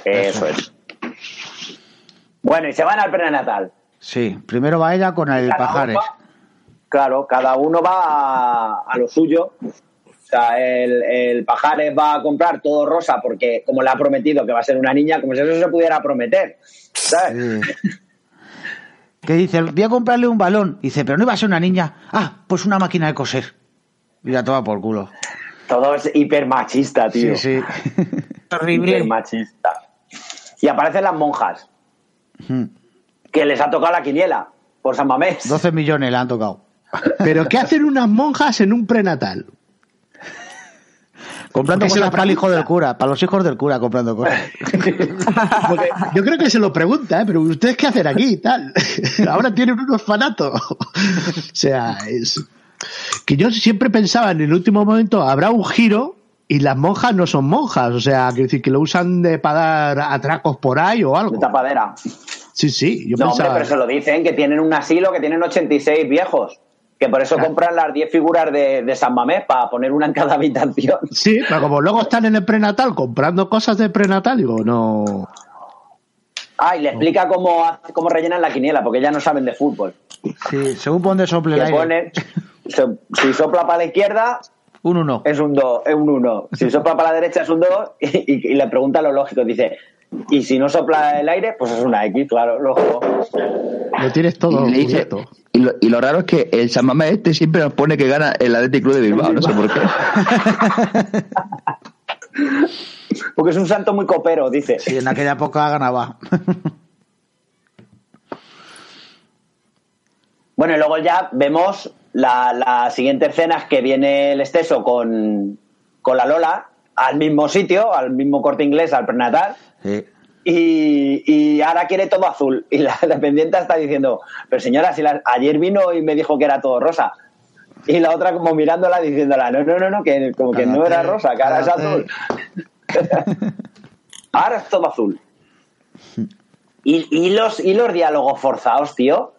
Eso es. Bueno, y se van al prenatal. Sí, primero va ella con el pajares. claro, cada uno va a lo suyo o sea, el, el Pajares va a comprar todo rosa porque, como le ha prometido que va a ser una niña, como si eso se pudiera prometer. ¿Sabes? que dice, voy a comprarle un balón. Dice, pero no iba a ser una niña. Ah, pues una máquina de coser. Y la toma por culo. Todo es hiper machista, tío. Sí, sí. Horrible. Hiper machista. Y aparecen las monjas. Que les ha tocado la quiniela por San Mamés. 12 millones le han tocado. Pero ¿qué hacen unas monjas en un prenatal? Comprando cosas para el hijo del cura, para los hijos del cura comprando cosas. yo creo que se lo pregunta, ¿eh? pero ¿ustedes qué hacen aquí y tal? Ahora tienen unos fanatos. o sea, es que yo siempre pensaba en el último momento habrá un giro y las monjas no son monjas, o sea, que decir que lo usan de para dar atracos por ahí o algo. De tapadera. Sí, sí, yo no, pensaba... hombre, pero se lo dicen que tienen un asilo que tienen 86 viejos. Que por eso compran las 10 figuras de, San Mamés para poner una en cada habitación. Sí, pero como luego están en el prenatal comprando cosas de prenatal, digo, no. Ah, y le explica cómo, cómo rellenan la quiniela, porque ya no saben de fútbol. Sí, según pone sople el aire. si sopla para la izquierda, un 1. Es un 2, es un 1. Si sopla para la derecha es un 2 y, y, le pregunta lo lógico. Dice, y si no sopla el aire, pues es una X, claro, lógico. Lo tienes todo y, dice, y, lo, y, lo, raro es que el San Mamés este siempre nos pone que gana el Athletic Club de Bilbao, no sé por qué. Porque es un santo muy copero, dice. Sí, en aquella época ganaba. bueno, y luego ya vemos la, la siguiente escena es que viene el exceso con, con la Lola al mismo sitio, al mismo corte inglés, al prenatal. Sí. Y, y, ahora quiere todo azul. Y la dependiente está diciendo, pero señora, si la, ayer vino y me dijo que era todo rosa. Y la otra como mirándola diciéndola, no, no, no, no, que como que no era rosa, que ahora es azul. ahora es todo azul. Y, y, los, y los diálogos forzados, tío,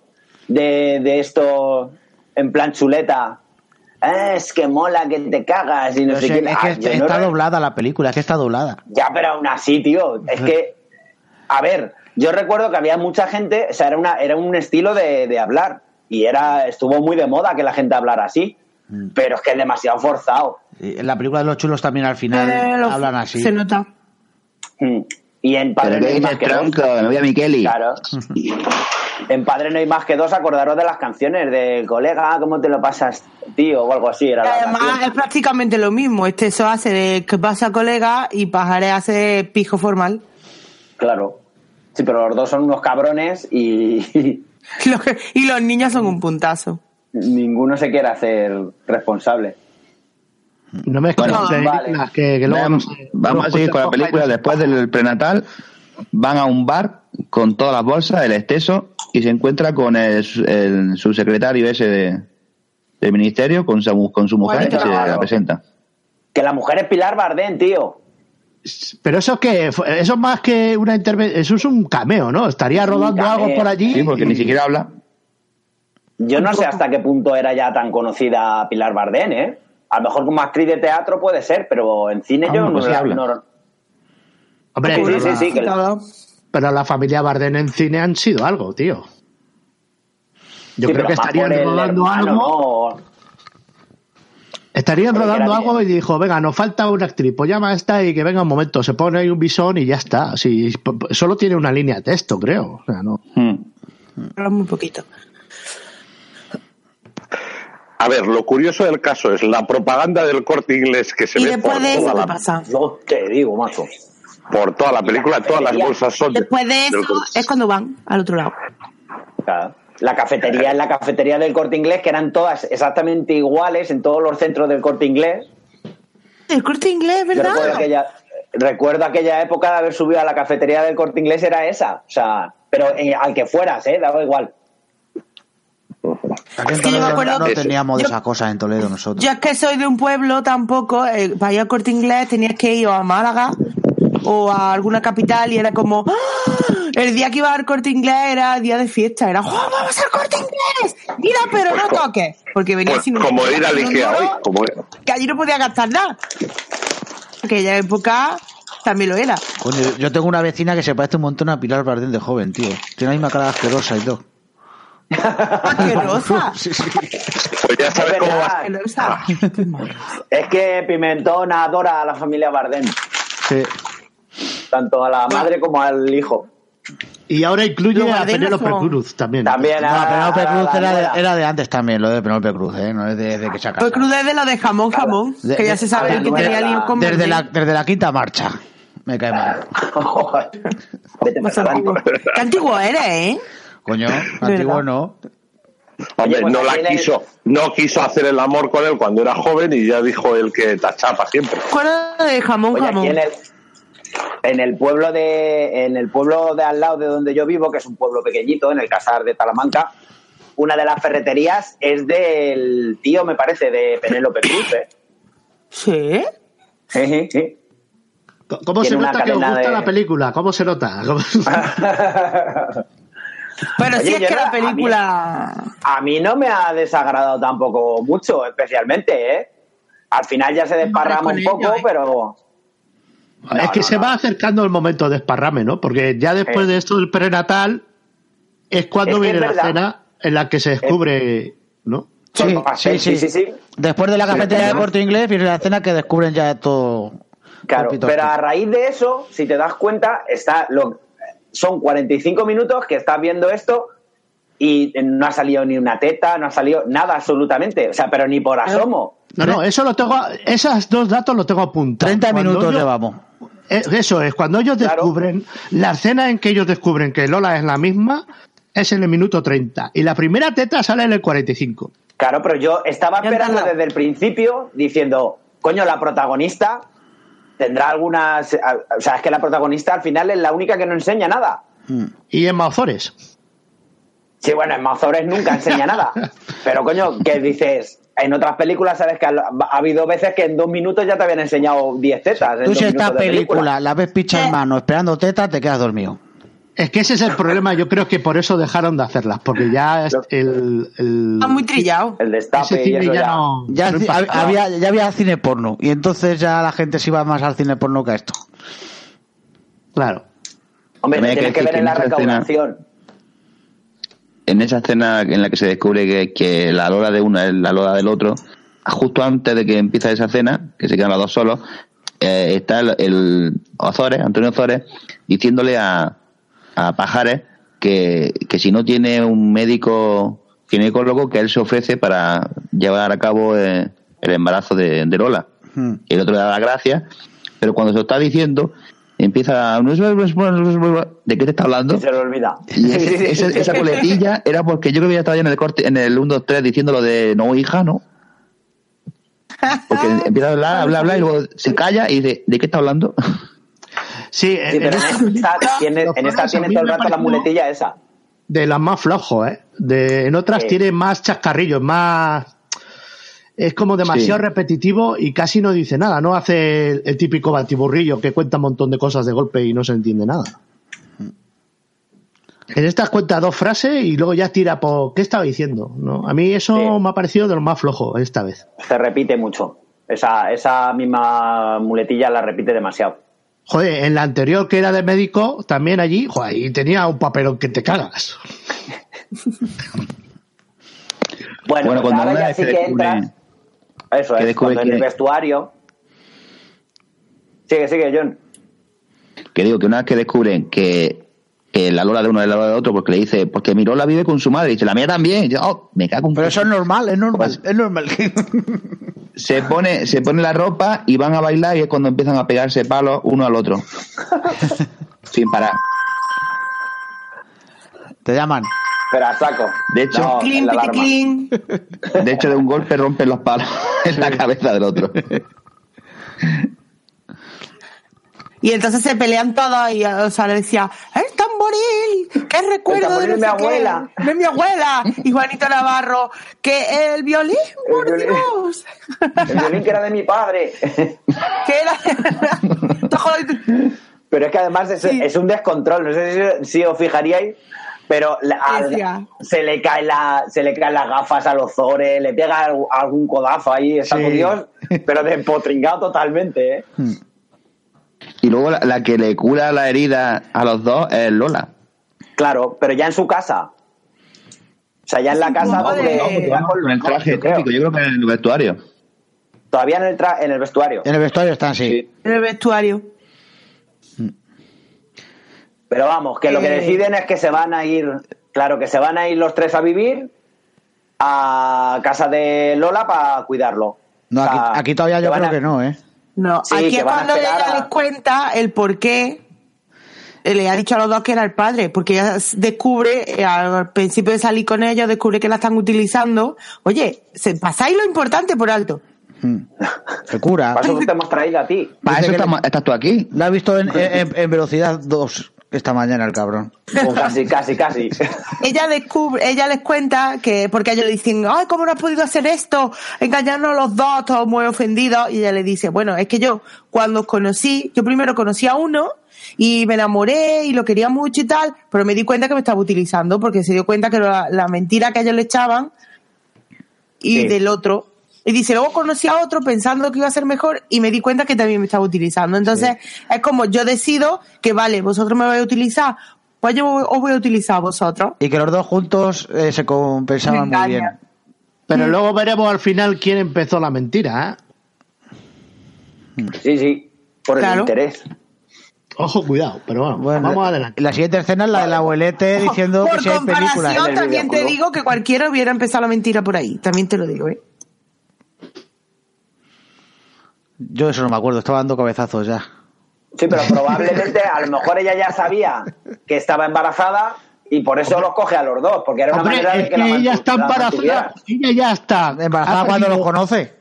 de, de esto en plan chuleta. Eh, es que mola que te cagas y no sé qué. Es que está, doblada la película, es que está doblada. Ya, pero aún así, tío, es que a ver, yo recuerdo que había mucha gente, o sea, era, una, era un estilo de, de hablar y era estuvo muy de moda que la gente hablara así, mm. pero es que es demasiado forzado. en la película de los chulos también al final eh, hablan así. Se nota. Mm. Y en Padre más que tronco, voy a Miqueli. Claro. en Padre no hay más que dos, acordaros de las canciones de colega, ¿cómo te lo pasas, tío? O algo así. Era Además, es prácticamente lo mismo. Este eso hace de que pasa colega y Pajaré hace pijo formal. Claro. Sí, pero los dos son unos cabrones y. y los niños son un puntazo. Ninguno se quiere hacer responsable. No me bueno, vale. que, que luego vamos, vamos a seguir con la película. Después del prenatal, van a un bar con todas las bolsas, el exceso, y se encuentra con el, el subsecretario ese de, del ministerio, con su, con su mujer, y se la presenta. Que la mujer es Pilar Bardén, tío. Pero eso que eso es más que una intervención, eso es un cameo, ¿no? Estaría rodando algo por allí. Sí, porque ni siquiera habla. Yo no sé hasta qué punto era ya tan conocida Pilar Bardén, ¿eh? A lo mejor como actriz de teatro puede ser, pero en cine yo no, sé habla. No... Hombre, sí, sí, sí, que... pero la familia Bardén en cine han sido algo, tío. Yo Sí, creo pero que estarían rodando hermano, algo. ¿no? Estarían Porque rodando algo y dijo, venga, nos falta una actriz, pues llama a esta y que venga un momento, se pone ahí un bisón y ya está. Sí, solo tiene una línea de texto, creo. O sea, no. Hmm. Habla muy poquito. A ver, lo curioso del caso es la propaganda del corte inglés que se Y ve después por de eso, toda, ¿qué la, pasa? No te digo, macho. Por toda la película, todas las bolsas son de- Después de eso es cuando van al otro lado. Claro. La cafetería es la cafetería del corte inglés, que eran todas exactamente iguales en todos los centros del corte inglés. El corte inglés, Yo recuerdo ¿verdad? aquella, recuerdo aquella época de haber subido a la cafetería del corte inglés, era esa. O sea, pero eh, al que fueras, ¿eh? Daba igual. Aquí en Es que yo me Toledo acuerdo- no Eso. teníamos de Yo- esas cosas en Toledo nosotros. Yo es que soy de un pueblo tampoco, eh, para ir al corte inglés tenías que ir o a Málaga o a alguna capital y era como ¡ah! el día que iba al corte inglés era día de fiesta, era ¡Oh, vamos al corte inglés! Mira, pero no toques, porque venía Pues sin un- como ir al Ikea hoy. Como... que allí no podía gastar nada. Aquella época también lo era. Coño, yo tengo una vecina que se parece un montón a Pilar Bardem de joven, tío. Tiene la misma cara asquerosa y todo. Asquerosa. Sí, sí. Pues ya sabes Es cómo va. Asquerosa. Es que Pimentón adora a la familia Bardem, Sí. tanto a la madre como al hijo. Y ahora incluye a Penélope son- Cruz también. También No, a, Penélope Cruz era de, era de antes también, lo de Penélope Cruz, ¿eh? No es de, de que se Pues casado. cruz de lo de jamón, jamón, De- que ya de- se sabe que tenía lío con Desde la, desde la quinta marcha. Me cae mal. Vete Más para antiguo. adelante. Qué antiguo eres, ¿eh? Coño, antiguo no. Hombre, Oye, pues no la el- quiso, no quiso hacer el amor con él cuando era joven y ya dijo él que tachapa siempre. ¿Cuál es de jamón, Oye, jamón? aquí en el, en el pueblo de en el pueblo de al lado de donde yo vivo, que es un pueblo pequeñito, en el Casar de Talamanca, una de las ferreterías es del tío, me parece, de Penélope Cruz. ¿eh? Sí. Sí, sí, sí. ¿Cómo se Tiene nota que os gusta de- la película? ¿Cómo se nota? ¿Cómo- Pero Oye, sí es que no- la a mí- película... A mí no me ha desagradado tampoco mucho, especialmente, ¿eh? Al final ya se desparrama un ello, poco, ¿eh? pero es que no, se no. va acercando el momento de esparrame, ¿no? Porque ya después Sí. de esto del prenatal es cuando Es viene la escena en la que se descubre, ¿no? Sí, Ah, sí, sí, sí, sí, sí. Después de la cafetería de corte inglés viene la escena que descubren ya todo. Claro, pero a raíz de eso, si te das cuenta, está lo, son 45 minutos que estás viendo esto y no ha salido ni una teta, no ha salido nada absolutamente, o sea, pero ni por asomo. No, no, eso lo tengo, esos dos datos los tengo apuntados. 30 Cuando minutos llevamos. eh, Eso es, cuando ellos Claro. descubren, la escena en que ellos descubren que Lola es la misma es en el minuto 30 y la primera teta sale en el 45. Claro, pero yo estaba esperando desde el principio diciendo, coño, la protagonista tendrá algunas, o sea, es que la protagonista al final es la única que no enseña nada. Y en Mazores. Sí, bueno, en Mazores nunca enseña nada. Pero coño, que dices, en otras películas sabes que ha, ha habido veces que en dos minutos ya te habían enseñado 10 tetas. en Tú si esta de película la ves picha en mano esperando teta, te quedas dormido. Es que ese es el problema, yo creo que por eso dejaron de hacerlas, porque ya es el, el- Está muy trillado. El destape y cine eso ya, ya. no... Ya, no había, ya había cine porno y entonces ya la gente se iba más al cine porno que a esto. Claro. Hombre, tienes que que ver en la escena- recaudación. en esa escena en la que se descubre que, que la Lola de uno es la Lola del otro, justo antes de que empiece esa escena, que se quedan los dos solos, eh, está el, el Ozores, Antonio Ozores, diciéndole a, a Pajares que, que si no tiene un médico ginecólogo, que él se ofrece para llevar a cabo eh, el embarazo de, de Lola. Hmm. Y el otro le da las gracias, pero cuando se lo está diciendo, empieza a... ¿De qué te está hablando? Se lo olvida. Y ese- esa, esa coletilla era porque yo creo que ya estaba ya en el corte, en el 1, 2, 3 diciendo lo de no hija, ¿no? Porque empieza a hablar, hablar, hablar y luego se calla y dice, ¿de qué está hablando? Sí, Sí, en, pero en esta tiene, en esta tiene todo el rato la muletilla esa. de las más flojos, ¿eh? De, en otras Sí. tiene más chascarrillos, más... Es como demasiado Sí. repetitivo y casi no dice nada, no hace el, el típico batiburrillo que cuenta un montón de cosas de golpe y no se entiende nada. En estas cuenta dos frases y luego ya tira por... ¿Qué estaba diciendo? ¿No? A mí eso Sí. me ha parecido de lo más flojo esta vez. Se repite mucho. Esa, esa misma muletilla la repite demasiado. Joder, en la anterior que era de médico, también allí, joder, y tenía un papelón que te cagas. Bueno, Bueno, cuando ahora ya sí que entras. Eso que es, descubre cuando en el vestuario. Sigue, sigue, John. Que digo que una vez que descubren que, que la Lola de uno es la Lola de otro, porque le dice, porque mi Lola vive con su madre, y dice, la mía también. Y yo, oh, me cago en Pero eso es normal, es normal, es normal. se pone, se pone la ropa y van a bailar y es cuando empiezan a pegarse palos uno al otro. Sin parar. Te llaman. Pero a saco. De hecho- No, Clean, clean. De hecho, de un golpe rompen los palos en la cabeza del otro. Y entonces se pelean todos y o sea, le decía, el tamboril, qué recuerdo El de, no de mi sé qué, abuela". de mi abuela. Y Juanito Navarro, que el violín, por violín. Dios. El violín que era de mi padre. que era... Joder, Pero es que además es, Sí. es un descontrol. No sé si, si os fijaríais, pero la- se le cae la, se le caen las gafas a los zores, le pega al- algún codazo ahí, está Sí. con Dios, pero despotringado totalmente, ¿eh? Y luego la, la que le cura la herida a los dos es Lola. Claro, pero ya en su casa. O sea, ya en la casa poco donde de- No, van con el traje típico, yo creo que en el vestuario. Todavía en el, tra- en el vestuario. En el vestuario están, sí. Sí. en el vestuario. Pero vamos, que lo que Eh. deciden es que se van a ir, claro, que se van a ir los tres a vivir a casa de Lola para cuidarlo. No, O sea, aquí, aquí todavía yo creo a- que no, ¿eh? No, Sí, aquí es cuando ella a- les cuenta el por qué le ha dicho a los dos que era el padre, porque ella descubre, eh, al principio de salir con ellos, descubre que la están utilizando. Oye, se pasáis lo importante por alto. Se cura. Para eso te hemos traído a ti. Para eso estás tú aquí. La he visto en, en- en velocidad 2 esta mañana el cabrón. O casi, casi, casi. Ella descubre, ella les cuenta que, porque ellos le dicen, ay, ¿cómo no has podido hacer esto? Engañarnos los dos, todos muy ofendidos. Y ella le dice, bueno, es que yo, cuando os conocí, yo primero conocí a uno, y me enamoré y lo quería mucho y tal, pero me di cuenta que me estaba utilizando porque se dio cuenta que la, la mentira que ellos le echaban y Sí. del otro. Y dice, luego conocí a otro pensando que iba a ser mejor y me di cuenta que también me estaba utilizando. Entonces, es como yo decido que, vale, vosotros me vais a utilizar, pues yo os voy a utilizar a vosotros. Y que los dos juntos eh, se compensaban muy bien. Pero luego veremos al final quién empezó la mentira. ¿eh? Sí, sí, por el Claro. interés. Ojo, cuidado, pero bueno, Bueno, vamos la- adelante. La siguiente escena es la del abuelete diciendo Por que si hay películas. comparación, el también te digo que cualquiera hubiera empezado la mentira por ahí. También te lo digo, ¿eh? Yo eso no me acuerdo, estaba dando cabezazos ya. Sí, pero probablemente a lo mejor ella ya sabía que estaba embarazada y por eso los coge a los dos, porque era una Hombre, manera de es que, que la ella está embarazada. Ella ya está. Embarazada cuando los conoce.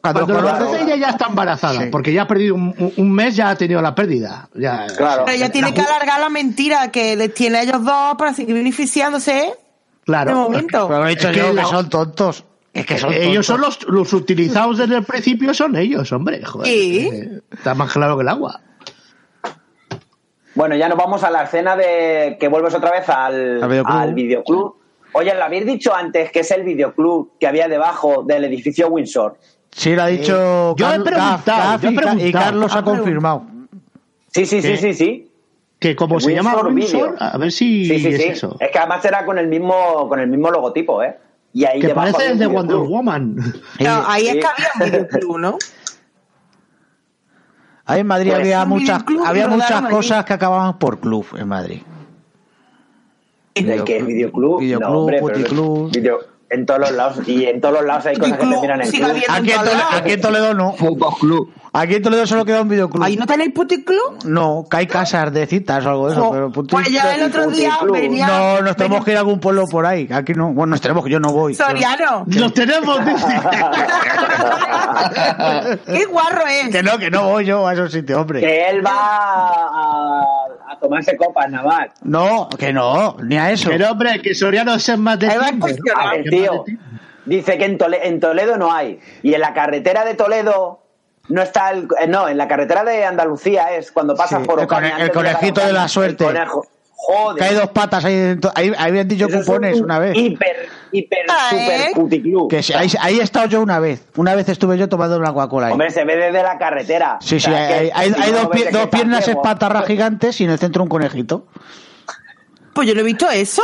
Cuando, Cuando los lo conoce. ella ya está embarazada, Sí. porque ya ha perdido un, un- mes, ya ha tenido la pérdida. Ya, Claro. Pero ella tiene que alargar la mentira que les tiene a ellos dos para seguir beneficiándose ¿eh? Claro. de momento. Pero lo he dicho Es que yo, que la- son tontos. Es que son ellos son los, los utilizados desde el principio, son ellos, hombre. Joder, eh, está más claro que el agua. Bueno, ya nos vamos a la escena de que vuelves otra vez al, Al videoclub. al videoclub. Oye, ¿lo habéis dicho antes que es el videoclub que había debajo del edificio Windsor? Sí, lo ha dicho yo he preguntado, Gaf- Gaf yo he y Ca- y preguntado. Carlos ha Ah, preguntado. confirmado. Sí, sí, sí, sí, sí. Que como se llama Windsor Windsor, Video. a ver si Sí, sí, es sí. eso. Es que además era con el mismo, con el mismo logotipo, ¿eh? Y ahí Que parece el de Wonder. Woman. No, ahí sí. es que había un videoclub, ¿no? Ahí en Madrid Pues, había muchas, había muchas cosas que acababan por club en Madrid. ¿De qué? ¿Videoclub? Videoclub, no, hombre, pero puticlub. video- en todos los lados. Y en todos los lados hay cosas que Puticlub, terminan en sigue club. Aquí en, Tole- aquí en Toledo no. Fútbol Club. Aquí en Toledo solo queda un videoclub. ¿Ahí no tenéis puticlub? No, que hay casas de citas o algo de eso. Pero puti- pues ya el otro día puticlub. venía... No, nos tenemos venía- que ir a algún pueblo por ahí. Aquí no. Bueno, nos tenemos que yo no voy. Soriano. Los tenemos. Qué guarro es. Que no, que no voy yo a esos sitios, hombre. Que él va a, a tomarse copas, nada más. No, que no, ni a eso. Pero hombre, que Soriano es más de Ahí va a Tinder. cuestionar. A ver, que tío, de dice que en, Tole- en Toledo no hay. Y en la carretera de Toledo no está el. eh, No, en la carretera de Andalucía es cuando pasas Sí, por el Ocaña, el de conejito de la Ocaña, suerte. el conejo. Joder. Que hay dos patas ahí. dentro. Ahí, ahí habían dicho Eso cupones un una vez. Hiper, hiper, Ah, super ¿eh? puticlub. Que sí, ahí, ahí he estado yo una vez. Una vez estuve yo tomando una Coca-Cola ahí. Hombre, se ve desde la carretera. Sí, O sí, hay, dos, pie- dos piernas ciego. espatarras gigantes y en el centro un conejito. Pues yo no he visto eso.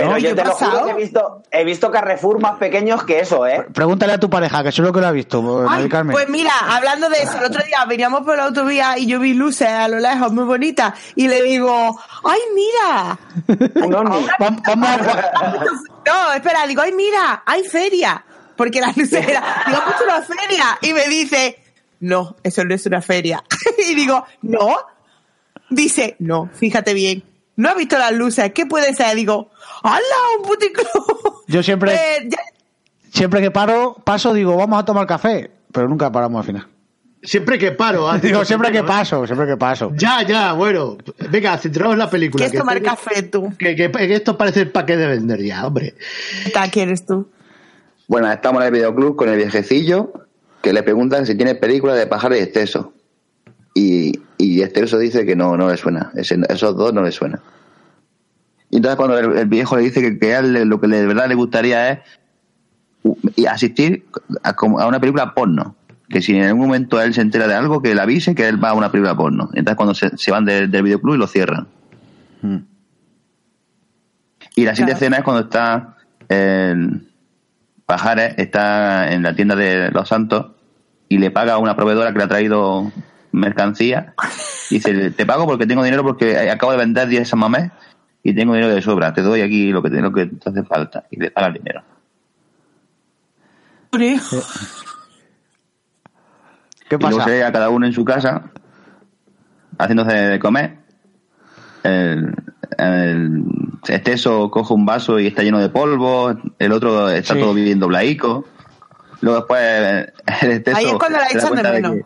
Pero ¿Qué yo te lo juro pasado? que he visto, he visto Carrefour más pequeños que eso, ¿eh? Pregúntale a tu pareja, que seguro que lo ha visto, Ay, Carmen. pues mira, hablando de eso, el otro día veníamos por la autovía y yo vi luces a lo lejos muy bonitas y le digo, ¡ay, mira! Ovni. Vam- Vamos a... No, espera, digo, ¡ay, mira! ¡Hay feria! Porque la luces era, digo, ¿has una feria? Y me dice, no, eso no es una feria. y digo, ¿no? Dice, no, fíjate bien. No ha visto las luces, ¿qué puede ser? Digo, ¡hala, un puticlub! Yo siempre- Eh, ya- Siempre que paro, paso, digo, vamos a tomar café. Pero nunca paramos al final. Siempre que paro. antes Digo, siempre que paso, siempre que paso. Ya, ya, bueno. Venga, centraos en la película. ¿Quieres que tomar esto- café tú? Que, que- que esto parece el paquete de vender ya, hombre. ¿Qué tal quieres tú? Bueno, estamos en el videoclub con el viejecillo que le preguntan si tiene película de pájaro y exceso. Y, y exceso dice que no, no le suena. Ese- esos dos no le suena. Y entonces cuando el, el viejo le dice que, que a él lo que de verdad le gustaría es y asistir a, una película porno. Que si en algún momento él se entera de algo, que le avise que él va a una película porno. Entonces cuando se, se van del- del videoclub y lo cierran. Mm. Y la siguiente Claro. escena es cuando está el Pajares, está en la tienda de Los Santos y le paga a una proveedora que le ha traído mercancía. Dice, te pago porque tengo dinero porque acabo de vender 10 mamés y tengo dinero de sobra. Te doy aquí lo que, te- lo que te hace falta. Y le paga el dinero. ¿Qué Y luego pasa? se ve a cada uno en su casa haciéndose de comer. El, el exceso coge un vaso y está lleno de polvo. El otro está Sí. todo bien doblaico. Luego después el exceso Ahí es cuando la echan de menos.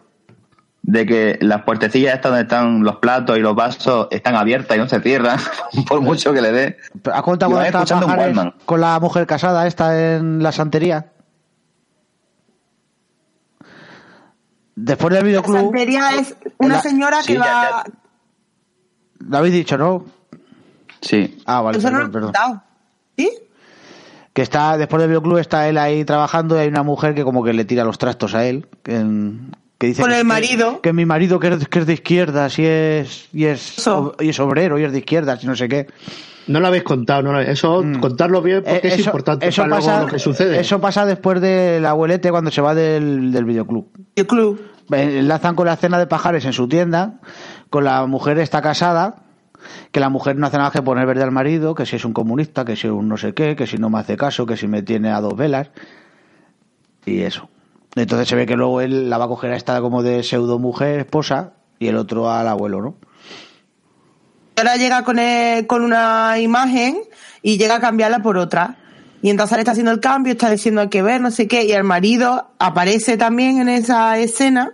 De que las puertecillas estas donde están los platos y los vasos están abiertas y no se cierran por mucho que le dé. ¿Has contado con la mujer casada esta en la santería? Después del La videoclub... santería es una La- señora que sí, ya-. Lo habéis dicho, ¿no? Sí. Ah, vale, Eso no lo perdón, he perdón. contado. ¿Sí? Que está, después del videoclub está él ahí trabajando y hay una mujer que como que le tira los trastos a él. Que, que dice Con el que- marido. Que, mi marido que es, que es de izquierdas y es, y es, Eso. y es obrero y es de izquierdas y no sé qué. No lo habéis contado, no lo- eso Mm. contarlo bien porque Eh, es importante eso para pasa, lo que sucede. Eso pasa después del abuelete cuando se va del, del videoclub. El club. Enlazan con la cena de pajares en su tienda, con la mujer está casada, que la mujer no hace nada que poner verde al marido, que si es un comunista, que si es un no sé qué, que si no me hace caso, que si me tiene a dos velas, y eso. Entonces se ve que luego él la va a coger a esta como de pseudo mujer, esposa, y el otro al abuelo, ¿no? Ahora llega con, el- con una imagen y llega a cambiarla por otra. Y entonces le está haciendo el cambio, está diciendo hay que ver, no sé qué, y el marido aparece también en esa escena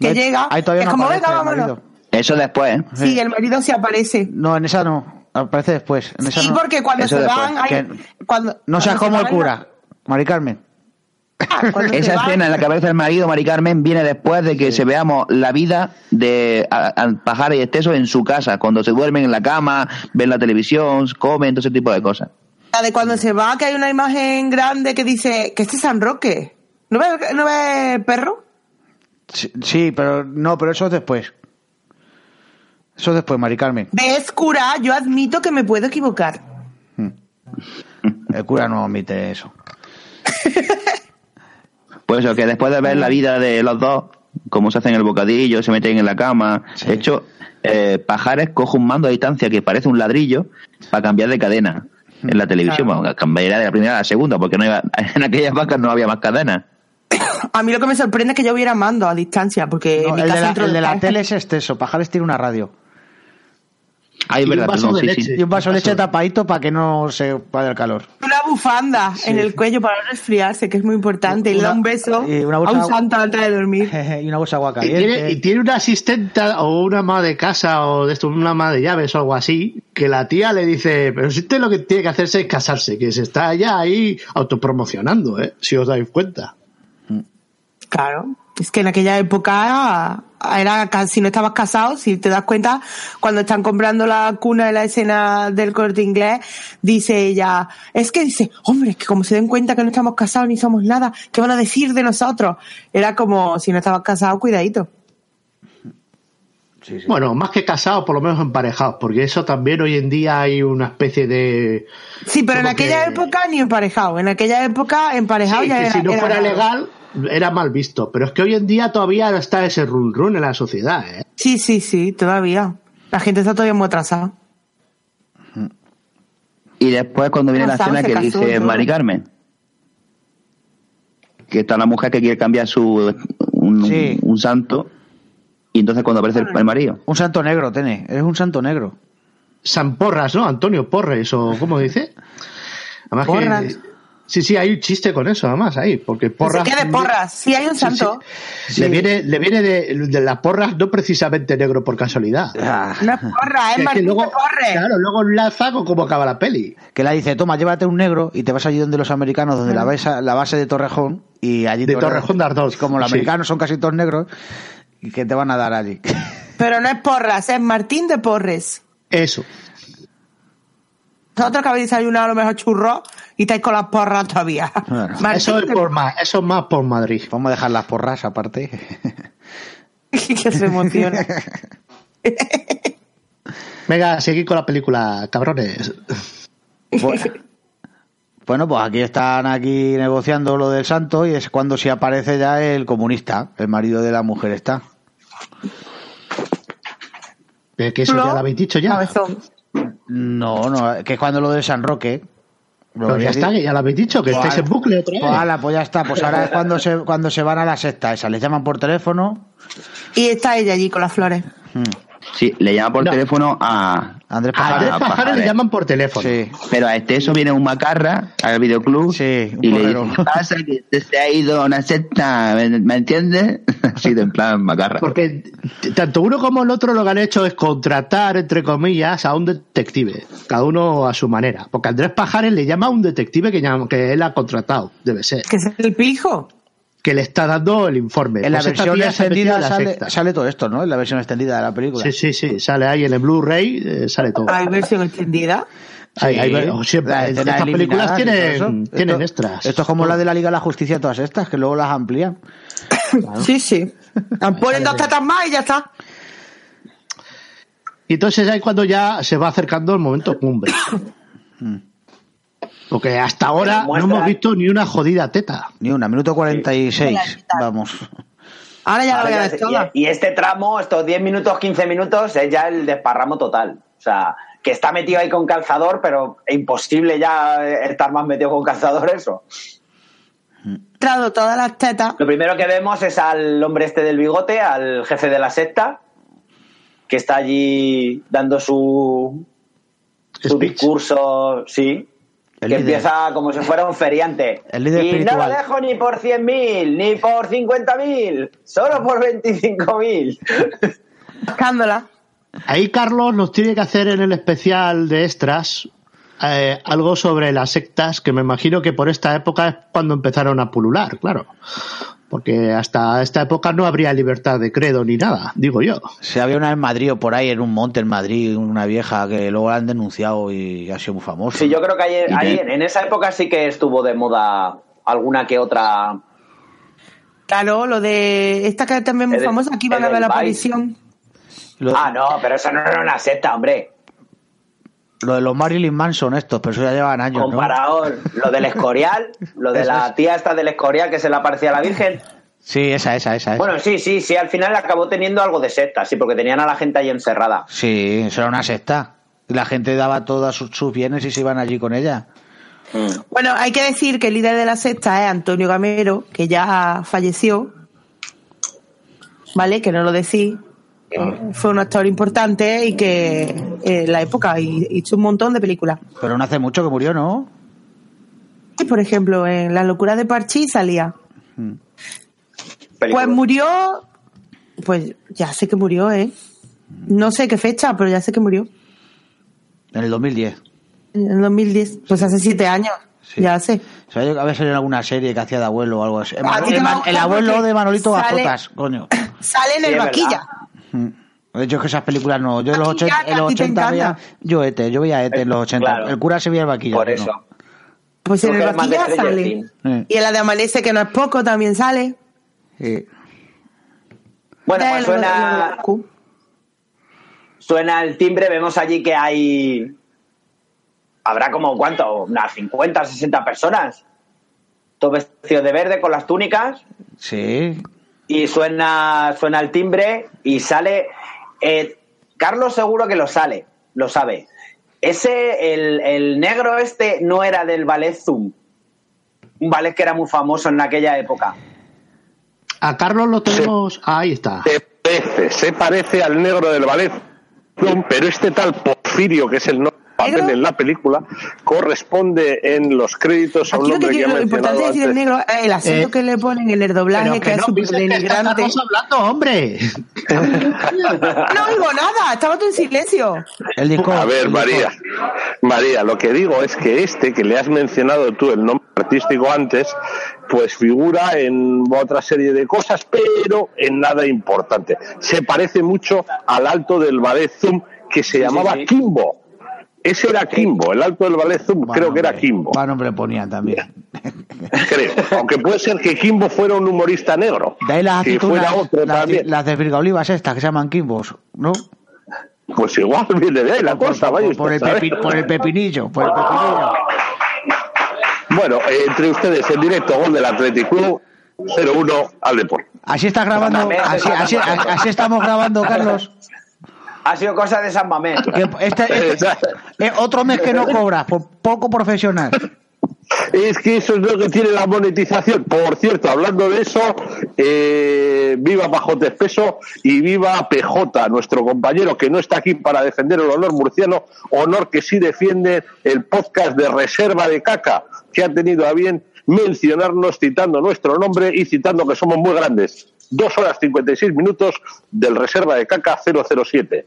que llega. ahí todavía es no como, aparece venga, el vámonos. marido. Eso después, ¿eh? Sí, el marido se aparece. No, en esa no, aparece después. En esa Sí, no. porque cuando Eso se después. van... hay- cuando, No seas cuando como se el cura, Mari Carmen. Esa escena en la que aparece el marido, Mari Carmen, viene después de que se veamos la vida de Pajares y Esteso en su casa, cuando se duermen en la cama, ven la televisión, comen, todo ese tipo de cosas. La de cuando se va, que hay una imagen grande que dice que este es San Roque. ¿No ves, ¿no ves el perro? Sí, sí, pero no, pero eso es después. Eso es después, Mari Carmen. ¿Ves, cura? Yo admito que me puedo equivocar. El cura no admite eso. Pues eso, que después de ver la vida de los dos, cómo se hacen el bocadillo, se meten en la cama, Sí. de hecho, eh, Pajares coge un mando a distancia que parece un ladrillo para cambiar de cadena en la televisión. Claro. Bueno, cambiaría de la primera a la segunda, porque no iba, en aquellas vacas no había más cadenas. A mí lo que me sorprende es que yo hubiera mando a distancia, porque No, en mi el, de la, el de la tele es exceso. Pajares tiene una radio. Ahí Y un verdad, vaso perdón, de sí, sí. leche. Y un vaso de Vaso. leche tapadito para que no se vaya el calor. Una bufanda en el cuello para no resfriarse, que es muy importante. Y le da un beso y una a bolsa- un santo antes de dormir. y una bolsa de agua Y tiene, caliente. y tiene una asistenta o una ama de casa o de esto, una ama de llaves o algo así, que la tía le dice, pero si usted lo que tiene que hacerse es casarse, que se está ya ahí autopromocionando, ¿eh? si os dais cuenta. Claro. Es que en aquella época era si no estabas casado, si te das cuenta, cuando están comprando la cuna en la escena del corte inglés, dice ella, es que dice, hombre, es que como se den cuenta que no estamos casados ni somos nada, ¿qué van a decir de nosotros? Era como, si no estabas casado, cuidadito. Sí, sí. Bueno, más que casados, por lo menos emparejados, porque eso también hoy en día hay una especie de... Sí, pero en aquella que- época ni emparejado. En aquella época emparejado Sí, ya que era, si no era fuera raro. legal, era mal visto. Pero es que hoy en día todavía está ese run run en la sociedad, ¿eh? Sí, sí, sí, todavía. La gente está todavía muy atrasada. Y después cuando viene la escena que dice. Mari Carmen. Que está la mujer que quiere cambiar su un, Sí. un santo. Y entonces cuando aparece el, el marido. Un santo negro, Tene. Es un santo negro. San Porras, ¿no? Antonio Porres, o ¿cómo dice? Además que-. Sí, sí, hay un chiste con eso, además, ahí, porque Porras... Se quede porras. Sí, hay un Sí, santo. sí. Le viene, le viene de, de las porras, no precisamente negro por casualidad. Ah, No es porra, es Que- que Martín luego, de Porres. claro, luego enlaza con cómo acaba la peli. que la dice, toma, llévate un negro y te vas allí donde los americanos, donde la base, la base de Torrejón, y allí De Torrejón de Ardoz, Como los sí. americanos son casi todos negros, y que te van a dar allí. Pero no es porras, es Martín de Porres. Eso. Vosotros que habéis desayunado a lo mejor churros y estáis con las porras todavía. Bueno, Martín Eso es por más, eso es más por Madrid. Vamos a dejar las porras aparte. que se emociona. Venga, seguid con la película, cabrones. Bueno, bueno, pues aquí están aquí negociando lo del santo y es cuando se aparece ya el comunista, el marido de la mujer está. Eh, Que eso ya lo habéis dicho ya. Cabezón. No, no, que es cuando lo del San Roque. Lo Pero ya está, que ya lo habéis dicho, que Pues estáis en bucle otra vez. Pues, ala, pues ya está, pues ahora es cuando se, cuando se van a la sexta esa, les llaman por teléfono. Y está ella allí con las flores. Hmm. Sí, le llama por No. teléfono a Andrés A Pajares. Andrés Ah, Pajares le llaman por teléfono. Sí. Pero a este eso viene un macarra al videoclub Sí, un y le dice, ¿qué pasa? Que este se ha ido a una secta, ¿me, me entiendes? Así de en plan macarra. Porque tanto uno como el otro lo que han hecho es contratar, entre comillas, a un detective. Cada uno a su manera. Porque Andrés Pajares le llama a un detective que, llama- que él ha contratado, debe ser. Que es el pijo. Que le está dando el informe. En la Pues versión extendida sale, todo esto, ¿no? En la versión extendida de la película. Sí, sí, sí. Sale ahí en el Blu-ray, eh, sale todo. Hay versión extendida. Ahí- ahí- Sí. oh, siempre, Las estas películas tienen, Esto- extras. Esto es como la de la Liga de la Justicia, todas estas, que luego las amplían. Sí, sí. Ponen dos tetas más y ya está. Y entonces ahí cuando ya se va acercando el momento cumbre. Porque hasta ahora no hemos visto ni una jodida teta. Ni una, minuto 46. Vamos. Ahora ya la Ahora voy a ver toda. y, y este tramo, estos 10 minutos, 15 minutos, es ya el desparramo total. O sea, que está metido ahí con calzador, pero es imposible ya estar más metido con calzador eso. Trado todas las tetas. Lo primero que vemos es al hombre este del bigote, al jefe de la secta, que está allí dando su, su Speech. discurso, sí. El que líder. empieza como si fuera un feriante. El líder y no lo dejo ni por 100.000, ni por 50.000, solo por 25.000. Buscándola. Ahí Carlos nos tiene que hacer en el especial de extras eh, algo sobre las sectas, que me imagino que por esta época es cuando empezaron a pulular, claro. Porque hasta esta época no habría libertad de credo ni nada, digo yo. Si había una en Madrid o por ahí, en un monte en Madrid, una vieja que luego la han denunciado y ha sido muy famosa. Sí, yo creo que de- en esa época sí que estuvo de moda alguna que otra. Claro, lo de esta que también muy El- famosa, aquí van a ver la aparición. Ah, no, pero eso no era una secta, hombre. Lo de los Marilyn Manson estos, pero eso ya llevan años, ¿no? Comparado lo del Escorial, lo de la es. tía esta del Escorial que se le aparecía a la Virgen. Sí, esa, esa, esa. Bueno, sí, sí, sí, al final acabó teniendo algo de secta, sí, porque tenían a la gente ahí encerrada. Sí, eso era una secta. Y la gente daba todos sus, sus bienes y se iban allí con ella. Bueno, hay que decir que el líder de la secta es Antonio Gamero, que ya falleció. ¿Vale? Que no lo decís. Eh, Fue un actor importante y que eh, en la época y- hizo un montón de películas. Pero no hace mucho que murió, ¿no? Y, por ejemplo, en La locura de Parchi salía. Película. Pues murió. Pues ya sé que murió, ¿eh? No sé qué fecha, pero ya sé que murió. En el 2010. En el 2010. Pues hace siete años. Sí. Ya sé. Yo había salido en alguna serie que hacía de abuelo o algo así. El, A te el- a abuelo de Manolito Gazotas, coño. Sale en Sí, el vaquilla. Hecho, es que esas películas no. Yo en los A ti 80, ya, en los a ti te 80 veía. Yo ETE, yo veía ETE en los 80. Claro. El cura se veía el vaquilla. Por yo eso. no. Pues en el vaquilla sale. Sí. Y en la de Amanece, que no es poco, también sale. Sí. Bueno, pues suena, suena el timbre, vemos allí que hay. Habrá como, ¿cuánto? Unas 50, 60 personas. Todos vestidos de verde con las túnicas. Sí. Y suena, suena el timbre y sale. eh, Carlos seguro que lo sale, lo sabe. Ese, el, el negro este no era del ballet Zoom. Un ballet que era muy famoso en aquella época. A Carlos lo tenemos. Ahí está. Se parece, se parece al negro del ballet, pero este tal Porfirio, que es el nombre papel ¿Negro? en la película, corresponde en los créditos a un que hombre que ha lo importante mencionado es decir el antes. negro, el acento Eh, que le ponen en el doblaje, Pero que, es no, súper que denigrante. estamos hablando, hombre. No oigo nada, estaba todo en silencio. El disco. A ver, el. María, María, lo que digo es que este que le has mencionado tú el nombre artístico antes, pues figura en otra serie de cosas, pero en nada importante. Se parece mucho al alto del ballet Zoom que se llamaba sí. Kimbo. Ese era Kimbo, el alto del ballet Zoom creo que era. Kimbo, Buen nombre ponían también. creo. Aunque puede ser que Kimbo fuera un humorista negro. De ahí las si fuera aceitunas, otro las, también. las de Olivas estas que se llaman Kimbos, ¿no? Pues igual viene de ahí la Por, cosa, por- vaya por el usted, ¿sabe? pepi- por el pepinillo, por el pepinillo. Bueno, eh, entre ustedes en directo, gol del Athletic Club, 0-1 al Deport. Así está grabando, así, así, así estamos grabando, Carlos. Ha sido cosa de San Mamés. Este, este- otro mes que no cobras, por poco profesional. Es que eso es lo que tiene la monetización. Por cierto, hablando de eso, eh, viva Pajote Espeso y viva PJ, nuestro compañero que no está aquí para defender el honor murciano, honor que sí defiende el podcast de Reserva de Caca, que ha tenido a bien mencionarnos citando nuestro nombre y citando que somos muy grandes. Dos horas 56 minutos del Reserva de Caca 007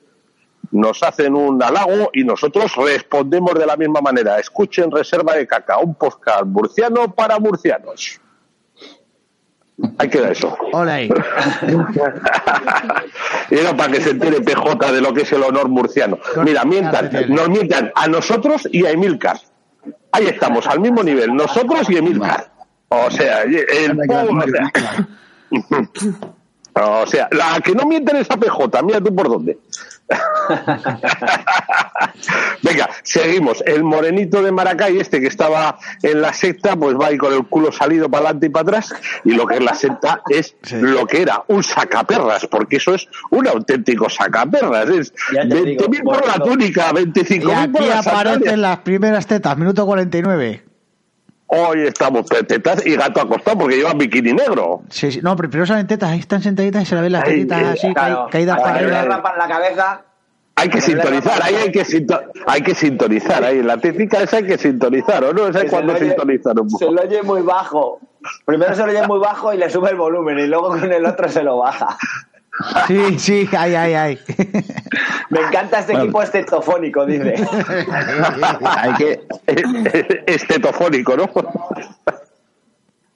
nos hacen un halago y nosotros respondemos de la misma manera. Escuchen Reserva de Caca, un podcast murciano para murcianos. Ahí queda eso. Hola. Era para que se entere PJ de lo que es el honor murciano. Mira, mientan, nos mientan a nosotros y a Emilcar. Ahí estamos, al mismo nivel, nosotros y Emilcar. O sea, el pueblo, o sea, o sea, la que no mienten es PJ, mira tú por dónde. Venga, seguimos. El morenito de Maracay, este que estaba en la secta, pues va ahí con el culo salido para adelante y para atrás. Y lo que es la secta es Sí. lo que era un sacaperras, porque eso es un auténtico sacaperras. Es Ya te 20.000 digo, por la túnica, Y 25.000 por aquí las aparecen sandalias. las primeras tetas, minuto 49. Hoy estamos tetas y gato acostado porque lleva bikini negro. Sí, sí. No, pero primero salen tetas, ahí están sentaditas y se la ven las Ay, tetitas eh, así, Claro, ca- caídas hasta para que no le arriba. rapan la cabeza. Hay que Pero le sintonizar, ahí hay que, sinto- hay que sintonizar, ahí en la técnica esa hay que sintonizar, ¿o no? Esa es se cuando sintonizar un Se poco. lo oye muy bajo. Primero se lo oye muy bajo y le sube el volumen y luego con el otro se lo baja. Sí, sí, ay, ay, ay. Me encanta este equipo estetofónico, dice. Hay que, Estetofónico, ¿no?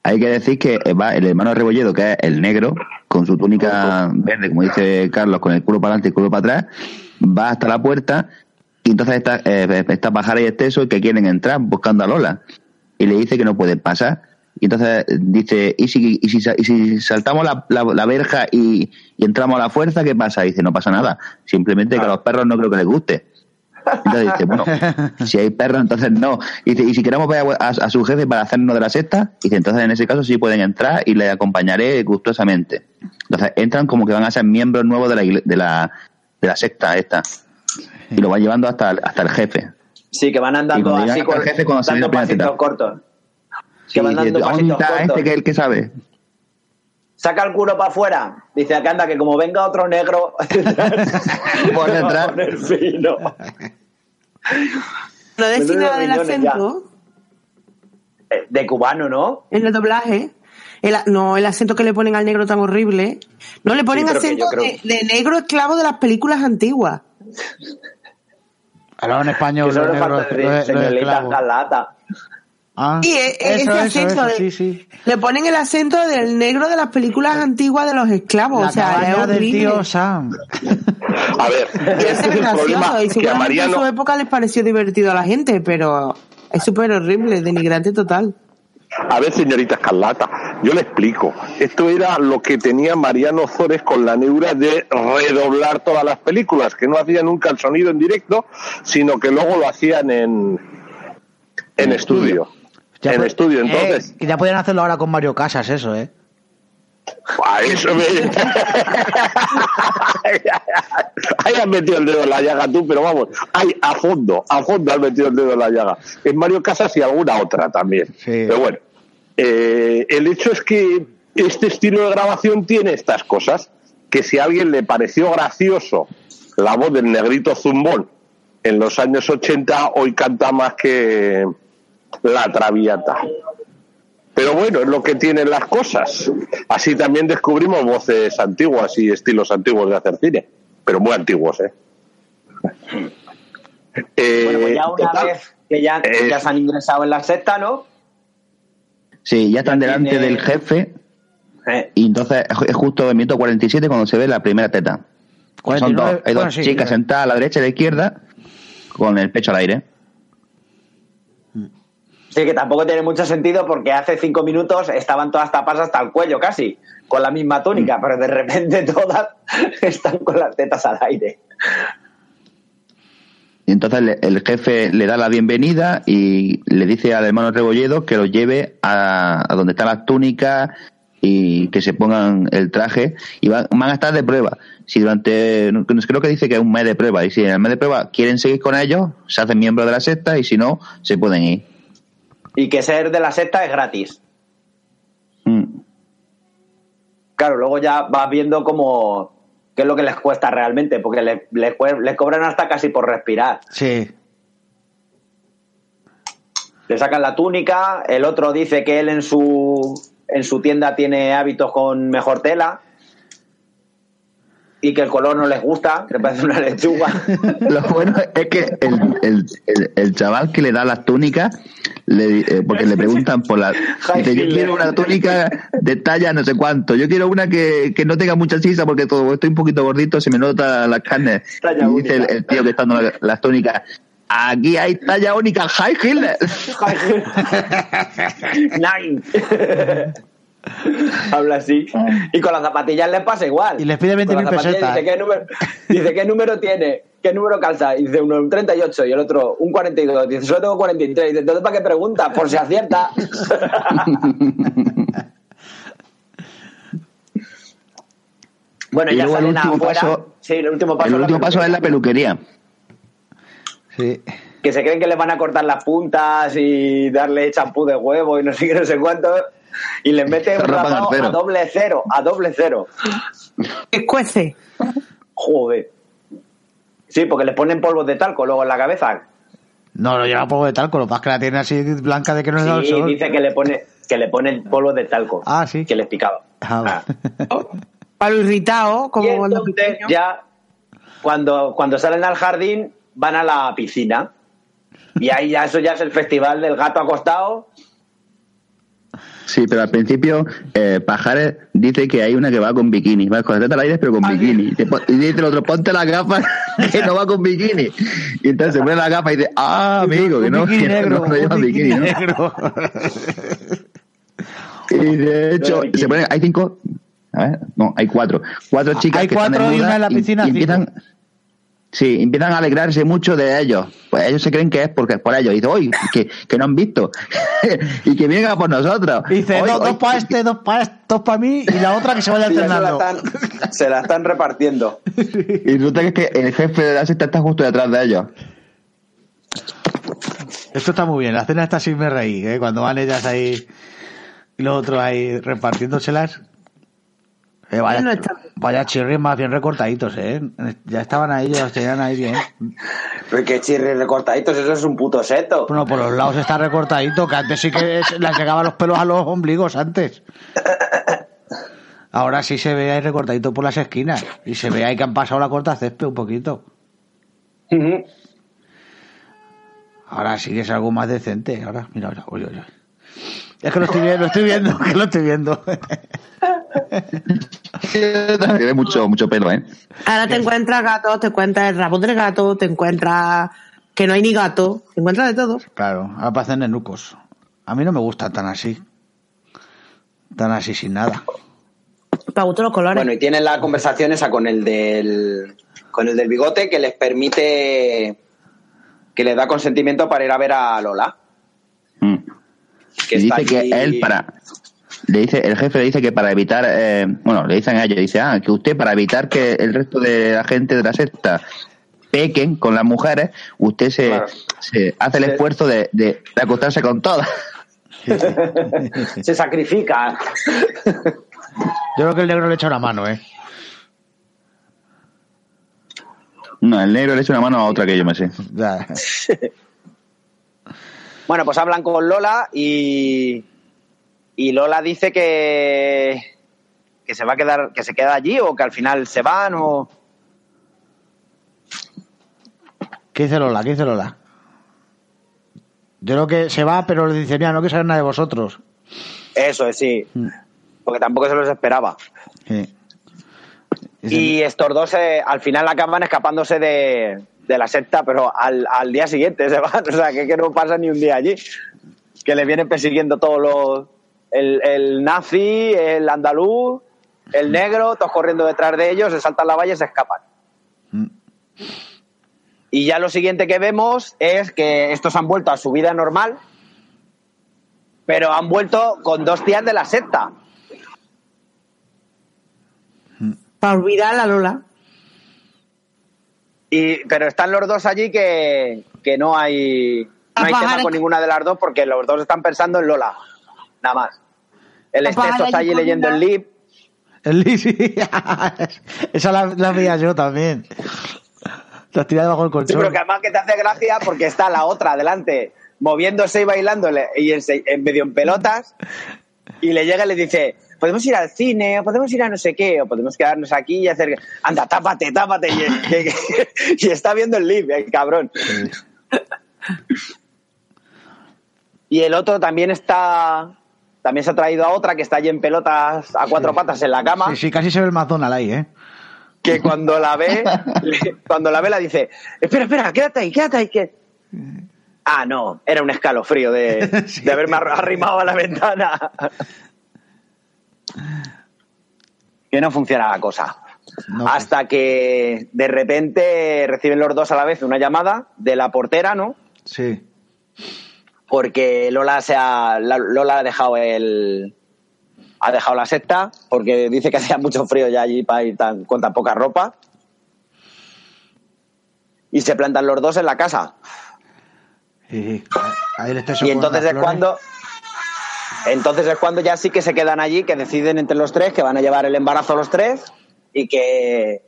hay que decir que va el hermano Rebolledo, que es el negro, con su túnica verde, como dice Carlos, con el culo para adelante y el culo para atrás, va hasta la puerta y entonces está, eh, está Pajara y Esteso que quieren entrar buscando a Lola y le dice que no pueden pasar. Y entonces dice, ¿y si, y si, sa- y si saltamos la, la, la verja y, y entramos a la fuerza, qué pasa? Y dice, no pasa nada, simplemente que a los perros no creo que les guste. Entonces dice, bueno, si hay perros, entonces no. Y dice, y si queremos ver a, a- a su jefe para hacernos de la secta, dice, entonces en ese caso sí pueden entrar y le acompañaré gustosamente. Entonces entran como que van a ser miembros nuevos de la, de la, de la secta esta. Y lo van llevando hasta, el- hasta el jefe. Sí, que van andando así con jefe, cuando dando pasitos cortos. Sí, Que van dando ¿dónde pasitos cortos. este que es el que sabe? Saca el culo para afuera. Dice acá anda que como venga otro negro. A poner fino. No decís nada del acento Eh, De cubano, ¿no? en el doblaje. El no, el acento que le ponen al negro tan horrible. No, le ponen Sí, acento creo- de, de negro esclavo de las películas antiguas. Ahora en Que español, los solo negros, falta los- los decir, señorita esclavos. Ah, Y e- e- eso, ese eso, acento eso, de- sí, sí. Le ponen el acento del negro de las películas antiguas de los esclavos. La o sea, es del horrible. tío Sam. A ver, Y este es es el problema y que a en su época les pareció divertido a la gente, pero es súper horrible, denigrante total. A ver, señorita Escarlata, yo le explico. Esto era lo que tenía Mariano Zores con la neura de redoblar todas las películas, que no hacían nunca el sonido en directo, sino que luego lo hacían en, en estudio. Ya en estudio, eh, entonces. y ya podían hacerlo ahora con Mario Casas, eso, ¿eh? A eso me... Ahí has metido el dedo en la llaga tú, pero vamos, ahí a fondo, a fondo has metido el dedo en la llaga. En Mario Casas y alguna otra también. Sí. Pero bueno, eh, el hecho es que este estilo de grabación tiene estas cosas, que si a alguien le pareció gracioso la voz del negrito zumbón en los años 80, hoy canta más que la traviata. Pero bueno, es lo que tienen las cosas. Así también descubrimos voces antiguas y estilos antiguos de hacer cine, pero muy antiguos, ¿eh? Eh, Bueno, pues ya una total, vez que ya, eh, ya se han ingresado en la secta, ¿no? Sí, ya están Ya delante tiene- del jefe Eh, y entonces es justo en minuto 47 cuando se ve la primera teta. Son 49, dos, hay dos bueno, sí, chicas sentadas a la derecha y a la izquierda con el pecho al aire. Sí, que tampoco tiene mucho sentido porque hace cinco minutos estaban todas tapadas hasta el cuello casi, con la misma túnica, pero de repente todas están con las tetas al aire. Y entonces el jefe le da la bienvenida y le dice al hermano Rebolledo que lo lleve a, a donde están las túnicas y que se pongan el traje y van, van a estar de prueba. Si durante, creo que dice que es un mes de prueba y si en el mes de prueba quieren seguir con ellos, se hacen miembros de la secta y si no, se pueden ir. Y que ser de la secta es gratis. Mm. Claro, luego ya vas viendo cómo qué es lo que les cuesta realmente, porque les, les, les cobran hasta casi por respirar. Sí. Le sacan la túnica, el otro dice que él en su, en su tienda tiene hábitos con mejor tela y que el color no les gusta, que parece una lechuga. Lo bueno es que el, el, el, el chaval que le da las túnicas, le, eh, porque le preguntan por la... Dice, yo quiero una túnica de talla no sé cuánto, yo quiero una que, que no tenga mucha sisa porque todo, estoy un poquito gordito, se me nota las carnes. Talla y dice el, tío que está dando la- las túnicas, aquí hay talla única, High Hitler. Nine. Habla así. Y con las zapatillas les pasa igual. Y les pide 20.000 Con las zapatillas pesetas. Dice, ¿qué número, dice, ¿qué número tiene? ¿Qué número calza? Y dice uno un 38 y el otro un 42. Dice, solo tengo 43. Dice, entonces ¿para qué pregunta? Por si acierta. bueno, Y ya luego el último afuera. paso- sí, el último paso, El es la último paso es la peluquería. Sí. que se creen que les van a cortar las puntas y darle champú de huevo y no sé qué, no sé cuánto. Y les meten Se un rapado a doble cero, a doble cero. Escuece. Joder. Sí, porque les ponen polvos de talco luego en la cabeza. No, lo lleva polvo de talco, lo que pasa es que la tiene así blanca de que no es del Sí, sol. dice que le pone que le ponen polvos de talco. Ah, sí. Que les picaba. Ah, Para lo irritado, Y como entonces pequeño. ya cuando, cuando salen al jardín van a la piscina. Y ahí ya eso ya es el festival del gato acostado. Sí, pero al principio eh, Pajares dice que hay una que va con bikini, va con la teta al aire pero con bikini. Y te Y dice el otro, ponte las gafas que no va con bikini. Y entonces se pone la gafa y dice, ah, amigo, que no, que no- negro, no, no lleva bikini. bikini ¿no? negro. Y de hecho, se pone, hay cinco, a ver, no, hay cuatro. Cuatro chicas Hay que están cuatro y desnudas una en la y- piscina, y empiezan, cinco. Sí, empiezan a alegrarse mucho de ellos. Pues ellos se creen que es porque es por ellos. Y dicen, oye, que, que no han visto. y que vengan por nosotros. Y dice, Oy, dos, para este, dos para este, dos para mí y la otra que se vaya se la alternando. están, se la están repartiendo. Y resulta que, es que el jefe de la secta está justo detrás de ellos. Esto está muy bien, la cena está sin me reí, ¿eh? cuando van ellas ahí y los otros ahí repartiéndoselas. Eh, vaya, No está- vaya chirris más bien recortaditos, ¿eh? Ya estaban ahí, ya los tenían ahí bien. Pero que chirri recortaditos, eso es un puto seto. Bueno, por los lados está recortadito, que antes sí que le llegaba los pelos a los ombligos antes. Ahora sí se ve ahí recortadito por las esquinas. Y se ve ahí que han pasado la corta césped un poquito. Ahora sí que es algo más decente. Ahora, mira, mira, oye, oye. Es que lo estoy viendo, lo estoy viendo, que lo estoy viendo. Tiene mucho, mucho pelo, ¿eh? Ahora te encuentras gatos, te encuentras el rabo del gato, te encuentras que no hay ni gato, te encuentras de todo. Claro, ahora parecen nenucos. A mí no me gusta tan así. Tan así sin nada. Te gustan los colores. Bueno, y tienen la conversación esa con el del con el del bigote que les permite que les da consentimiento para ir a ver a Lola. Mm. Que Y dice que él para le dice el jefe le dice que para evitar eh, bueno le dicen a ellos dice ah que usted para evitar que el resto de la gente de la secta pequen con las mujeres usted se, Claro. se hace el Se- esfuerzo de, de- de acostarse con todas se sacrifica. Yo creo que el negro le echa una mano, ¿eh? no el negro le echa una mano a otra que yo me sé. Bueno, pues hablan con Lola y, y Lola dice que, que se va a quedar, que se queda allí o que al final se van o ¿Qué dice Lola? ¿Qué dice Lola? Yo creo que se va, pero le dice, mira, no quiero saber nada de vosotros. eso es sí, Mm. porque tampoco se los esperaba. Sí. Y estos dos eh, al final acaban escapándose de, de la secta, pero al, al día siguiente se van, o sea que, que no pasa ni un día allí, que le vienen persiguiendo todos los el, el nazi, el andaluz, el negro, todos corriendo detrás de ellos, se saltan la valla y se escapan. Mm. Y ya lo siguiente que vemos es que estos han vuelto a su vida normal, pero han vuelto con dos tías de la secta. Para olvidar a Lola. Y, pero están los dos allí que, que no hay, no hay tema con ninguna de las dos porque los dos están pensando en Lola. Nada más. El exceso está allí leyendo el lib. El Lizzy. Esa la, la veía yo también. La tiré debajo del Sí, colchón. pero que además que te hace gracia porque está la otra adelante moviéndose y bailándole y en, medio en pelotas y le llega y le dice podemos ir al cine o podemos ir a no sé qué o podemos quedarnos aquí y hacer anda tápate tápate y, y- y está viendo el lib el cabrón y el otro también está también se ha traído a otra que está allí en pelotas a cuatro patas en la cama Sí, sí, casi se ve el McDonald's ahí, ¿eh? que cuando la ve, le- cuando la ve la dice, espera, espera, quédate ahí, quédate ahí, que... Ah, no, era un escalofrío de, Sí. de haberme arr- arrimado a la ventana. que no funciona la cosa. No, Hasta que de repente reciben los dos a la vez una llamada de la portera, ¿no? Sí. Porque Lola se ha, la- Lola ha dejado el ha dejado la secta porque dice que hacía mucho frío ya allí para ir tan, con tan poca ropa. Y se plantan los dos en la casa. Sí, sí. Ahí le está y entonces es cuando entonces es cuando ya sí que se quedan allí que deciden entre los tres que van a llevar el embarazo los tres y que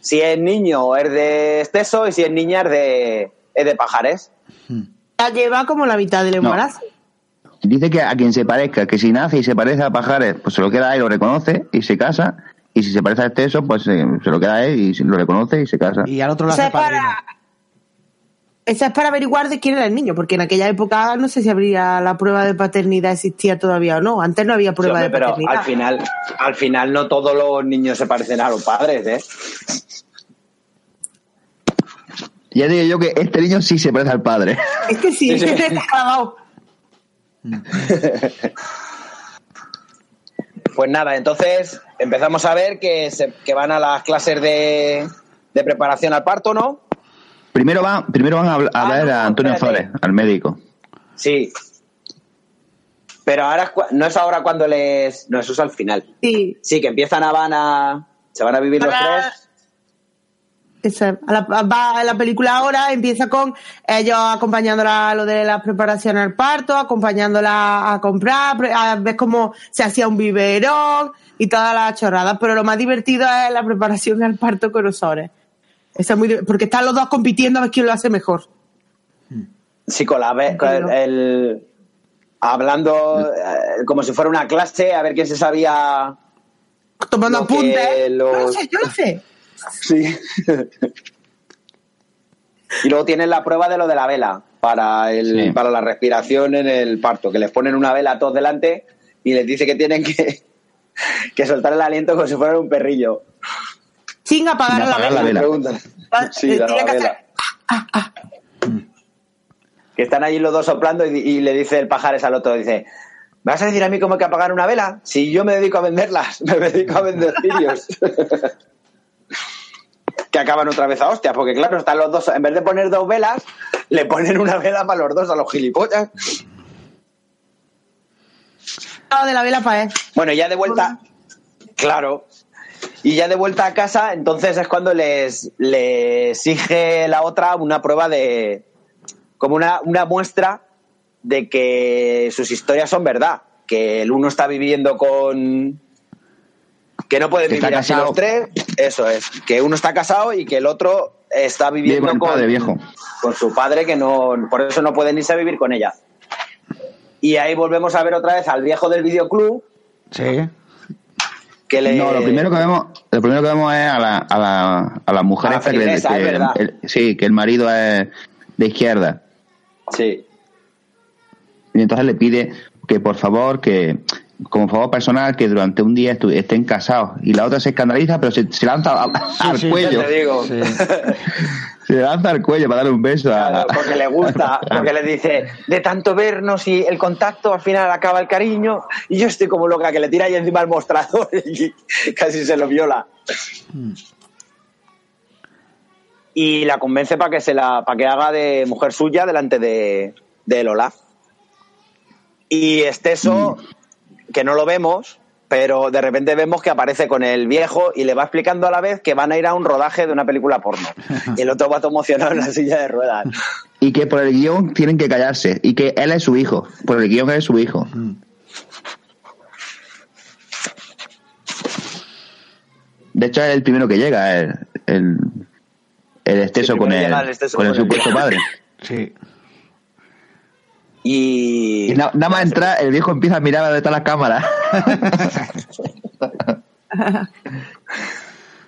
si es niño es de exceso y si es niña es de es de pajares La lleva como la mitad del No. embarazo. dice que a quien se parezca que si nace y se parece a Pajares pues se lo queda ahí lo reconoce y se casa y si se parece a Esteso pues eh, se lo queda él y lo reconoce y se casa Y al otro lo Esa es para, esa es para averiguar de quién era el niño, porque en aquella época no sé si habría la prueba de paternidad existía todavía o no. Antes no había Sí, prueba hombre, de pero paternidad. al final al final no todos los niños se parecen a los padres ¿eh? Ya digo yo que este niño sí se parece al padre Es que sí, Sí, sí. está grabado. Pues nada, entonces empezamos a ver que, se- que van a las clases de, de preparación al parto, ¿no? primero van primero van a, a Ah, ver no, a Antonio espérate. Flores al médico Sí. Pero ahora no es ahora cuando les... No, eso es al final. Sí. Sí, que empiezan a van a... Se van a vivir los tres. Esa- a la, va- la película ahora empieza con ellos acompañándola a lo de la preparación al parto, acompañándola a comprar, a ver cómo se hacía un biberón y todas las chorradas. Pero lo más divertido es la preparación al parto con Osores. Es muy, porque están los dos compitiendo a ver quién lo hace mejor. Sí, con la... ve- con el, el- hablando eh, como si fuera una clase, a ver quién se sabía... Tomando apuntes. los- Yo lo sé, yo lo sé. Sí. y luego tienen la prueba de lo de la vela para, el, Sí. para la respiración en el parto, que les ponen una vela a todos delante y les dice que tienen que, que soltar el aliento como si fuera un perrillo. Sin apagar, Sin la apagar vela. la vela. Sí, eh, la vela. hacer- ah, ah. Que que están allí los dos soplando y, y le dice el pajares al otro, dice, ¿me vas a decir a mí cómo hay que apagar una vela? Si yo me dedico a venderlas, me dedico a vender cirios. que acaban otra vez a hostias, porque claro, están los dos, en vez de poner dos velas, le ponen una vela para los dos a los gilipollas. No, de la vela para él. Bueno, ya de vuelta, claro, y ya de vuelta a casa, entonces es cuando les, les exige la otra una prueba de, como una, una muestra de que sus historias son verdad, que el uno está viviendo con, que no puede Que está vivir así casado. los tres, eso es, que uno está casado y que el otro está viviendo con viejo. con su padre que no, por eso no pueden irse a vivir con ella. Y ahí volvemos a ver otra vez al viejo del videoclub Sí. que le No, lo primero que vemos, lo primero que vemos es a la, a la, a la mujer A la esta que, le- feligresa, que es verdad. el- sí, que el marido es de izquierda. sí, Y entonces le pide que por favor, que como favor personal, que durante un día estén casados. Y la otra se escandaliza, pero se, se lanza al, al sí, cuello. ya te digo. Sí. Se lanza al cuello para darle un beso a... Porque le gusta, porque le dice, de tanto vernos y el contacto, al final acaba el cariño, y yo estoy como loca, que le tira ahí encima el mostrador y casi se lo viola. Y la convence para que se la, para que haga de mujer suya delante de, de Lola. Y Esteso, que no lo vemos, pero de repente vemos que aparece con el viejo y le va explicando a la vez que van a ir a un rodaje de una película porno. Y el otro va todo emocionado en la silla de ruedas. Y que por el guion tienen que callarse. Y que él es su hijo. Por el guion él es su hijo. De hecho, es el primero que llega, el, el, el exceso Sí, con llega el exceso con el con el supuesto padre. Sí. Y, Y na- nada más entrar, el viejo empieza a mirar a donde está la cámara.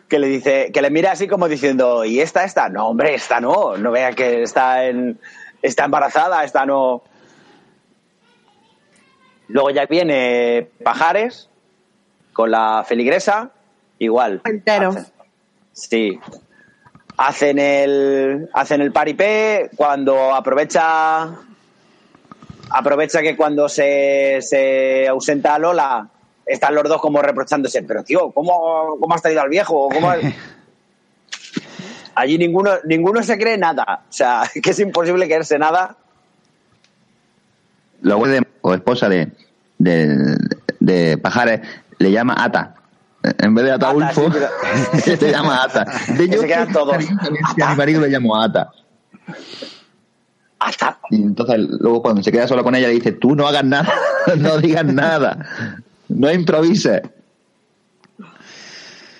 que le dice, que le mira así como diciendo, ¿y esta, esta? No, hombre, esta no, no vea que está en, está embarazada, esta no. Luego ya viene Pajares con la feligresa, igual. Entero. Hacen- sí. Hacen el, hacen el paripé cuando aprovecha, aprovecha que cuando se, se ausenta Lola, están los dos como reprochándose, pero tío, ¿cómo, cómo has traído al viejo? ¿Cómo has-?" Allí ninguno, ninguno se cree nada. O sea, que es imposible creerse nada. La abuela de- o esposa de, de, de Pajares le llama Ata. En vez de Ataulfo, sí, se llama Ata. De Que se quedan todos. A mi marido le llamo Ata. Hasta Y entonces luego cuando se queda solo con ella le dice, tú no hagas nada, no digas nada, no improvises.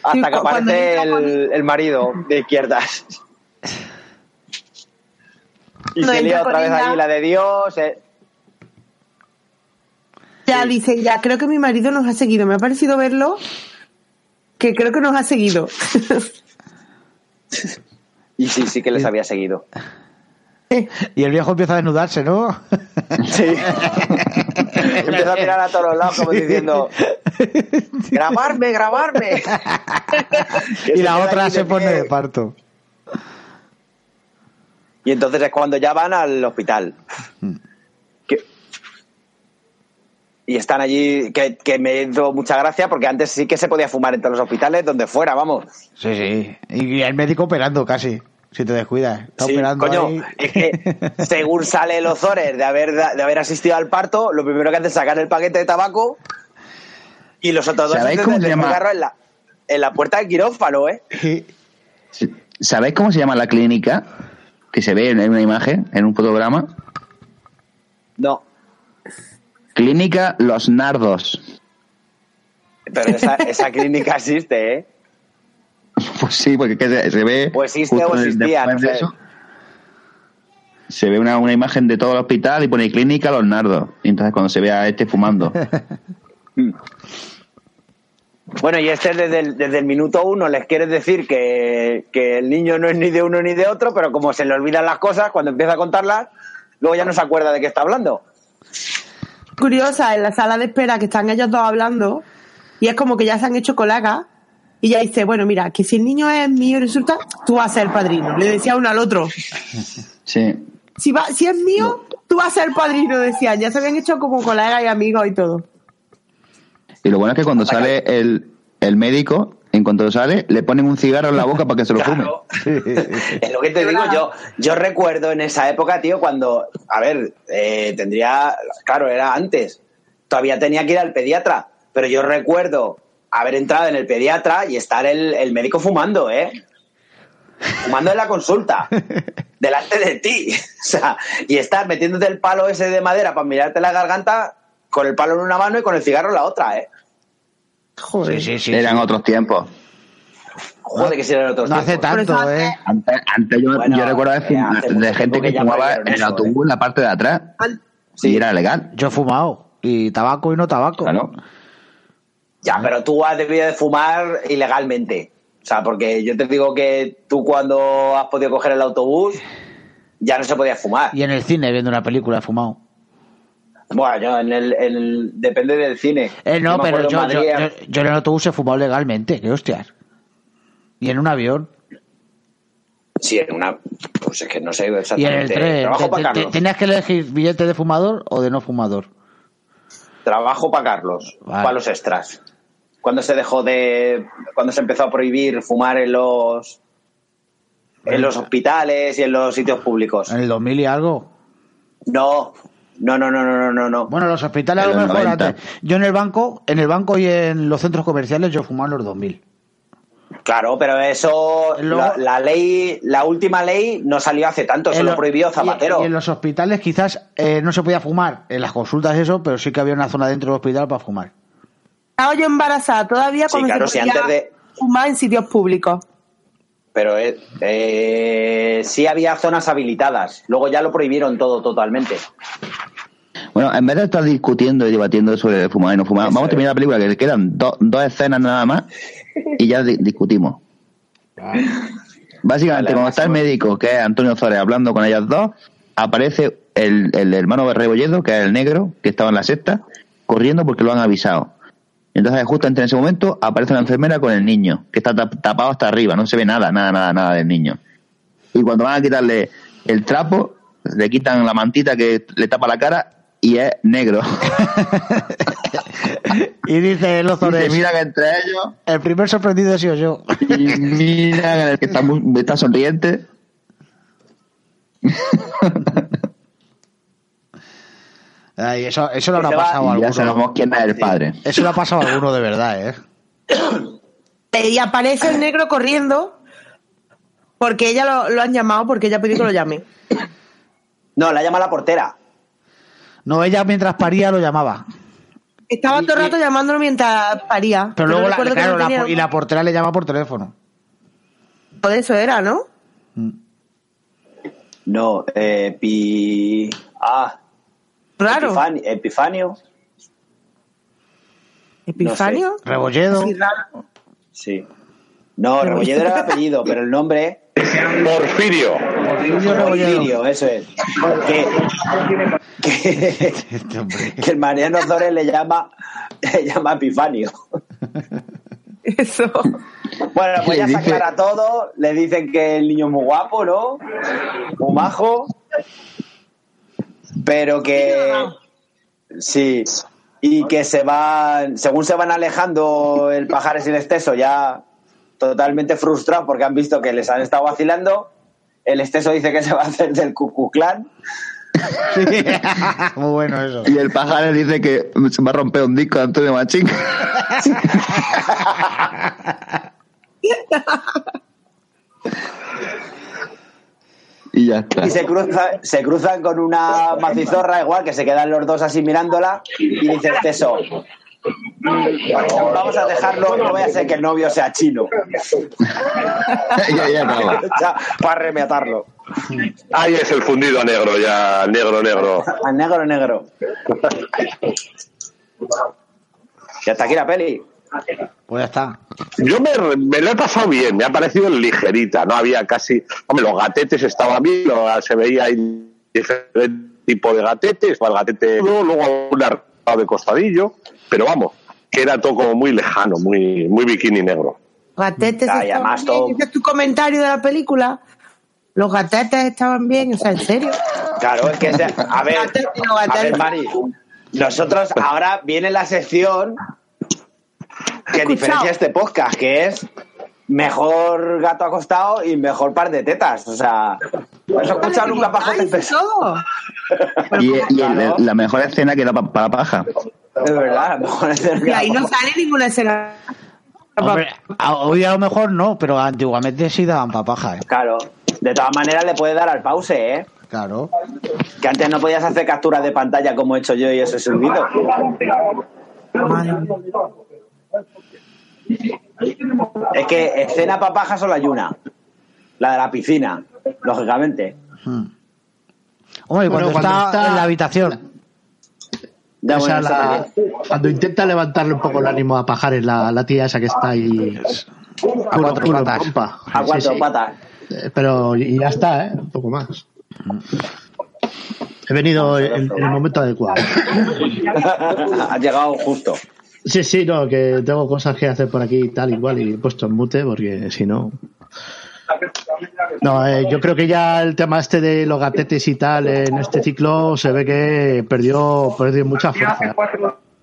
hasta que aparece el, el marido de izquierdas. Y se lía otra vez allí la de Dios. eh. Ya dice, ya creo que mi marido nos ha seguido. Me ha parecido verlo que creo que nos ha seguido. Y sí, sí que les había seguido. Y el viejo empieza a desnudarse, ¿no? Sí. Empieza a mirar a todos los lados como diciendo, grabarme, grabarme. Y la otra se de pone pie. de parto. Y entonces es cuando ya van al hospital. Que- Y están allí, que, que me hizo mucha gracia porque antes sí que se podía fumar entre los hospitales, donde fuera, vamos. Sí, sí. Y el médico operando casi, si te descuidas. Está Sí, operando coño, ahí. es que según sale los Ozores de haber, de haber asistido al parto, lo primero que hace es sacar el paquete de tabaco y los otros dos ¿Sabéis encienden cómo se llama? cigarro en la, en la puerta del quirófano, ¿eh? ¿Sabéis cómo se llama la clínica? Que se ve en una imagen, en un fotograma. No, Clínica Los Nardos. pero esa, esa clínica existe, ¿eh? Pues sí, porque que se, se ve. O existe justo o existía, después no de sé. eso, se ve una, una imagen de todo el hospital y pone Clínica Los Nardos. Y entonces cuando se ve a este fumando. Bueno, y este desde el, desde el minuto uno les quiere decir que, que el niño no es ni de uno ni de otro, pero como se le olvidan las cosas, cuando empieza a contarlas, luego ya no se acuerda de qué está hablando. Curiosa, en la sala de espera que están ellos dos hablando, y es como que ya se han hecho colegas, y ya dice, bueno, mira, que si el niño es mío, resulta, tú vas a ser padrino. Le decía uno al otro. Sí. si, va, si es mío, tú vas a ser padrino, decían. Ya se habían hecho como colegas y amigos y todo. Y lo bueno es que cuando sale el, el médico, en cuanto sale, le ponen un cigarro en la boca para que se lo fume. Es lo que te digo yo. Yo recuerdo en esa época, tío, cuando, a ver, eh, tendría, claro, era antes. Todavía tenía que ir al pediatra, pero yo recuerdo haber entrado en el pediatra y estar el, el médico fumando, ¿eh? Fumando en la consulta, delante de ti. O sea, y estar metiéndote el palo ese de madera para mirarte la garganta con el palo en una mano y con el cigarro en la otra, ¿eh? Joder. Sí, sí, sí. Eran otros tiempos. Joder, que si eran otros No hace tiempos. tanto, Por eso ¿eh? Antes, antes yo, Bueno, yo recuerdo de, eh, hace de gente que fumaba en el eso, autobús en la parte de atrás. An- Y era legal. Yo he fumado. Y tabaco y no tabaco. Claro. Ya, pero tú has debido de fumar ilegalmente. O sea, porque yo te digo que tú cuando has podido coger el autobús ya no se podía fumar. Y en el cine viendo una película fumado. Bueno, yo en el, en el- depende del cine. Eh, no, Yo pero yo, en yo, en el autobús he fumado legalmente, qué hostias. Y en un avión. Sí, en una... Pues es que no sé Y en exactamente. el tren. Trabajo para Carlos. ¿Tenías que elegir billete de fumador o de no fumador? Trabajo para Carlos. Vale. Para los extras. Cuando se dejó de... Cuando se empezó a prohibir fumar en los... En los hospitales y en los sitios públicos. ¿En el 2000 y algo? No, no, no, no, no, no, no, no. Bueno, los hospitales a lo mejor 90. antes. Yo en el banco, en el banco y en los centros comerciales yo fumaba en los 2000. Claro, pero eso, Luego- la, la ley, la última ley no salió hace tanto, eso En lo prohibió Zapatero. Y, en los hospitales quizás eh, no se podía fumar en las consultas eso, pero sí que había una zona dentro del hospital para fumar. Estaba yo embarazada todavía Sí, cuando claro, se sí, podía antes de- fumar en sitios públicos. Pero eh, eh, sí había zonas habilitadas, luego ya lo prohibieron todo totalmente. Bueno, en vez de estar discutiendo y debatiendo sobre fumar y no fumar, Eso vamos a es. terminar la película, que quedan do- dos escenas nada más y ya di- discutimos. Básicamente, cuando está el médico, que es Antonio Zores, hablando con ellas dos, aparece el, el hermano de Rebolledo, que es el negro, que estaba en la secta, corriendo porque lo han avisado. Entonces, justamente en ese momento, aparece la enfermera con el niño, que está tap- tapado hasta arriba, no se ve nada, nada, nada, nada del niño. Y cuando van a quitarle el trapo, le quitan la mantita que le tapa la cara y es negro. Y dice los y se Zores, miran entre ellos el primer sorprendido he sido yo. y el que está, muy- está sonriente. Ay, eso, eso le habrá pasado a Y ya alguno. sabemos quién es el padre. Eso le ha pasado a alguno de verdad, ¿eh? Y aparece el negro corriendo porque ella lo, lo han llamado, porque ella pidió que lo llame. No, la llama la portera. No, ella mientras paría lo llamaba. Estaba todo el rato llamándolo mientras paría. Pero luego, la, claro, no la tenía- por- y la portera le llama por teléfono. De eso era, ¿no? No, eh, pi... Ah, Raro. Epifani- Epifanio. ¿Epifanio? Rebolledo. Sí, raro. Sí. No, Rebolledo era el apellido, pero el nombre... Porfirio. Porfirio. Porfirio, eso es. Que, que, Este que el Mariano Zores le llama, le llama Epifanio. Eso. Bueno, pues ya se dice- aclara todo. Le dicen que el niño es muy guapo, ¿no? Muy majo. Pero que. Sí. Y que se van. Según se van alejando el Pajares y el Esteso, ya totalmente frustrados porque han visto que les han estado vacilando. El Esteso dice que se va a hacer del Cucuclán. Muy bueno eso. Y el pájaro dice que se va a romper un disco de Antonio Machín. y ya está. Y se, cruza, se cruzan con una macizorra igual, que se quedan los dos así mirándola. Y dice Teso. Vamos a dejarlo, no voy a ser que el novio sea chino. ya, ya. Ya, para rematarlo. Ahí es el fundido a negro, ya, negro, negro. Al negro, negro. Y hasta aquí la peli. Pues ya está. Yo me, me lo he pasado bien, me ha parecido ligerita, no había casi. Hombre, los gatetes estaban bien, lo- se veía ahí diferente tipo de gatetes, el gatete luego un arcado de costadillo, pero vamos, que era todo como muy lejano, muy, muy bikini negro. Gatetes Ah, estaban bien. todo- Ese es tu comentario de la película. Los gatetes estaban bien, o sea, en serio. Claro, es que, a ver, a ver, Mari, nosotros ahora viene la sección que diferencia este podcast, que es mejor gato acostado y mejor par de tetas. O sea, ¿has escuchado nunca pajote Ay, peso? todo. Y, y el- Claro. la mejor escena que da pa- para paja. Es verdad, a lo mejor es Y ahí no sale ninguna escena. Hombre, hoy a lo mejor no, pero antiguamente sí daban papaja, ¿eh? Claro. De todas maneras le puedes dar al pause, ¿eh? Claro. Que antes no podías hacer capturas de pantalla como he hecho yo y eso es olvido. Es que escena papaja solo hay una. La de la piscina, lógicamente. Hmm. Hombre, y Bueno, cuando, cuando está, está- en la habitación. Esa la- cuando intenta levantarle un poco el ánimo a Pajares, la, la tía esa que está ahí. A cuatro patas. A cuatro sí. patas. Eh, Pero y ya está, ¿eh? Un poco más. He venido en, en el momento adecuado. ha llegado justo. Sí, sí, no, que tengo cosas que hacer por aquí tal igual y he puesto en mute porque si no... No, eh, yo creo que ya el tema este de los gatetes y tal en este ciclo se ve que perdió, perdió mucha fuerza.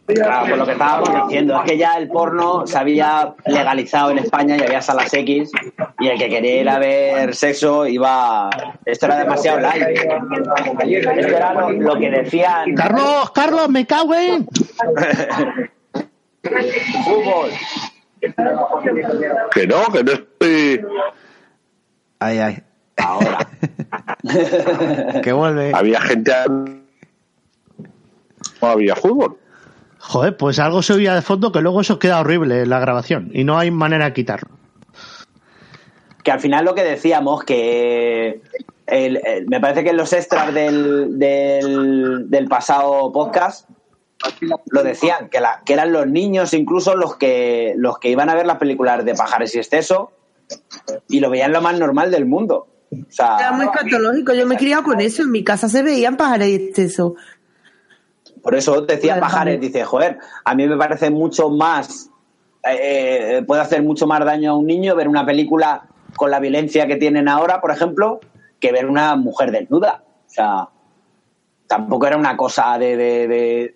Claro, por lo que estábamos diciendo, es que ya el porno se había legalizado en España y había salas X y el que quería ir a ver sexo iba... Esto era demasiado light. Esto era lo, lo que decían... Carlos, Carlos, me cago en... Fútbol. Que no, que no estoy. Ay, ay. Ahora. que vuelve. Había gente. No había fútbol. Joder, pues algo se oía de fondo que luego eso queda horrible en la grabación y no hay manera de quitarlo. que al final lo que decíamos, que el- el- me parece que en los extras del, del, del pasado podcast lo decían, que, la, que eran los niños incluso los que, los que iban a ver las películas de pajares y exceso y lo veían lo más normal del mundo. O Era muy sea, catológico. Yo me he criado con eso. En mi casa se veían pajares y exceso. por eso decía pajares, dice, joder, a mí me parece mucho más, eh, eh, puede hacer mucho más daño a un niño ver una película con la violencia que tienen ahora, por ejemplo, que ver una mujer desnuda. O sea, tampoco era una cosa de, de, de-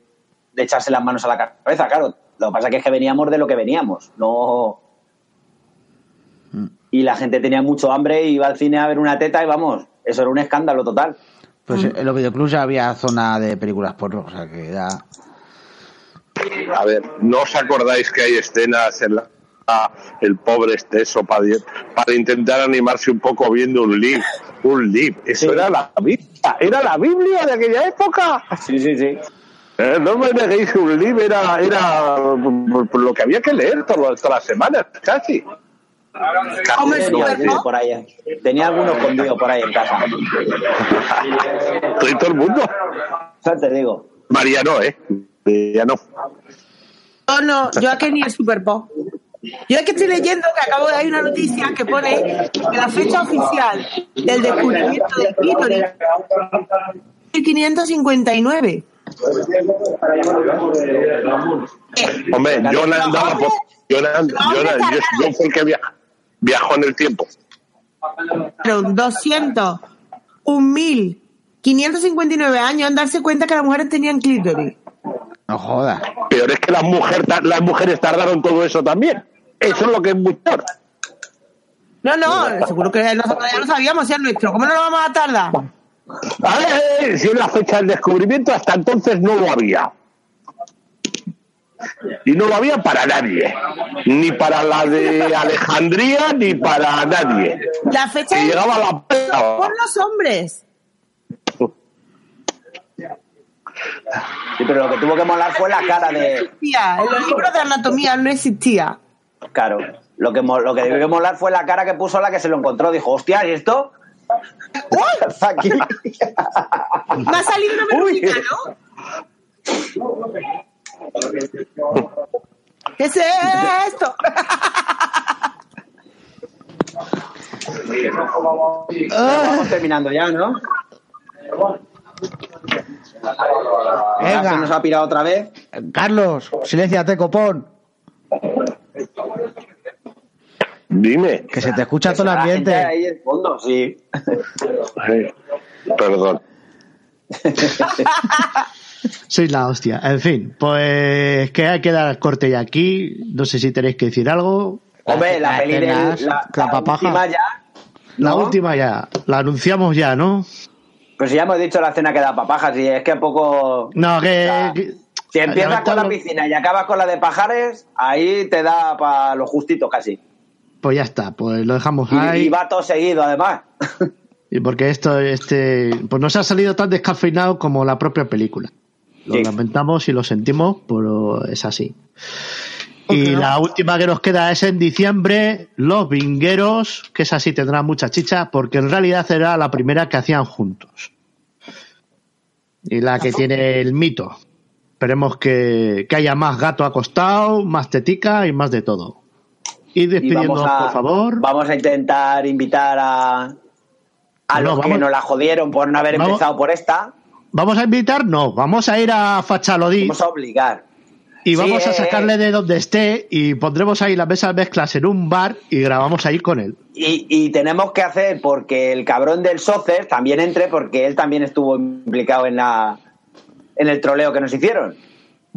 de echarse las manos a la cabeza, claro. Lo que pasa que es que veníamos de lo que veníamos, no... Y la gente tenía mucho hambre y iba al cine a ver una teta y vamos, eso era un escándalo total. Pues en los videoclubs ya había zona de películas porno, o sea que ya. A ver, ¿no os acordáis que hay escenas en la el pobre exceso para, para intentar animarse un poco viendo un libro? Un libro. Eso Sí. era la Biblia. Era la Biblia de aquella época. Sí, sí, sí. Eh, no me neguéis que un libro era, era lo que había que leer todas, todas las semanas, casi. ¿no? por ahí. Tenía alguno escondido por ahí en casa. Todo, y todo el mundo. Eso te digo. María no, ¿eh? María no. No, no, yo aquí ni el Super Pop. Yo es que estoy leyendo que acabo de dar una noticia que pone que la fecha oficial del descubrimiento del clítoris es 1559. Hombre, yo no andaba por... Yo, and- yo, no- yo, yo fui el que via- viajó en el tiempo. Pero 200, 1559 años en darse cuenta que las mujeres tenían clítoris. No jodas. Peor es que las, mujer, ta- las mujeres tardaron todo eso también. Eso es lo que es muy peor. No, no, seguro que nosotros ya lo sabíamos, si es nuestro. ¿Cómo no lo vamos a tardar? A ver, si es la fecha del descubrimiento, hasta entonces no lo había. Y no lo había para nadie. Ni para la de Alejandría, ni para nadie. La fecha de llegaba la por los hombres. Sí, pero lo que tuvo que molar fue la cara de. Existía. En los libros de anatomía no existía. Claro. Lo que, lo que debió que molar fue la cara que puso la que se lo encontró. Dijo, hostia, ¿y esto? Aquí. Me ha salido una verruguita, ¿no? ¿Qué es esto? Vamos terminando ya, ¿no? Ya se nos Venga, ha pirado otra vez. Carlos, silénciate, copón. Dime. Que se te escucha todo el La gente ambiente. ahí en fondo, sí. Ay, Perdón. Soy la hostia. En fin, pues que hay que dar corte ya aquí. No sé si tenéis que decir algo. Hombre, la Las peli de la, la la última ya. La última ya. La anunciamos ya, ¿no? Pues ya hemos dicho la cena que da papajas y es que a poco... No, que. sea, que- Si empiezas con la piscina y acabas con la de pajares, ahí te da para lo justito casi. Pues ya está, pues lo dejamos Y, ahí. y va todo seguido, además. Y porque esto, este, pues nos ha salido tan descafeinado como la propia película. Lo Sí. lamentamos y lo sentimos, pero es así. Y la última que nos queda es en diciembre, Los Vingueros, que esa sí tendrá mucha chicha, porque en realidad era la primera que hacían juntos. Y la que tiene el mito. Esperemos que, que haya más gato acostado, más tetica y más de todo. Y despidiéndonos, vamos a, por favor. Vamos a intentar invitar a, a los que nos la jodieron por no haber vamos- empezado por esta. ¿Vamos a invitar? No, vamos a ir a Fachalodí Vamos a obligar. y Sí, vamos a eh, sacarle de donde esté y pondremos ahí las mesas mezclas en un bar y grabamos ahí con él. Y, y tenemos que hacer porque el cabrón del Socer también entre porque él también estuvo implicado en la en el troleo que nos hicieron.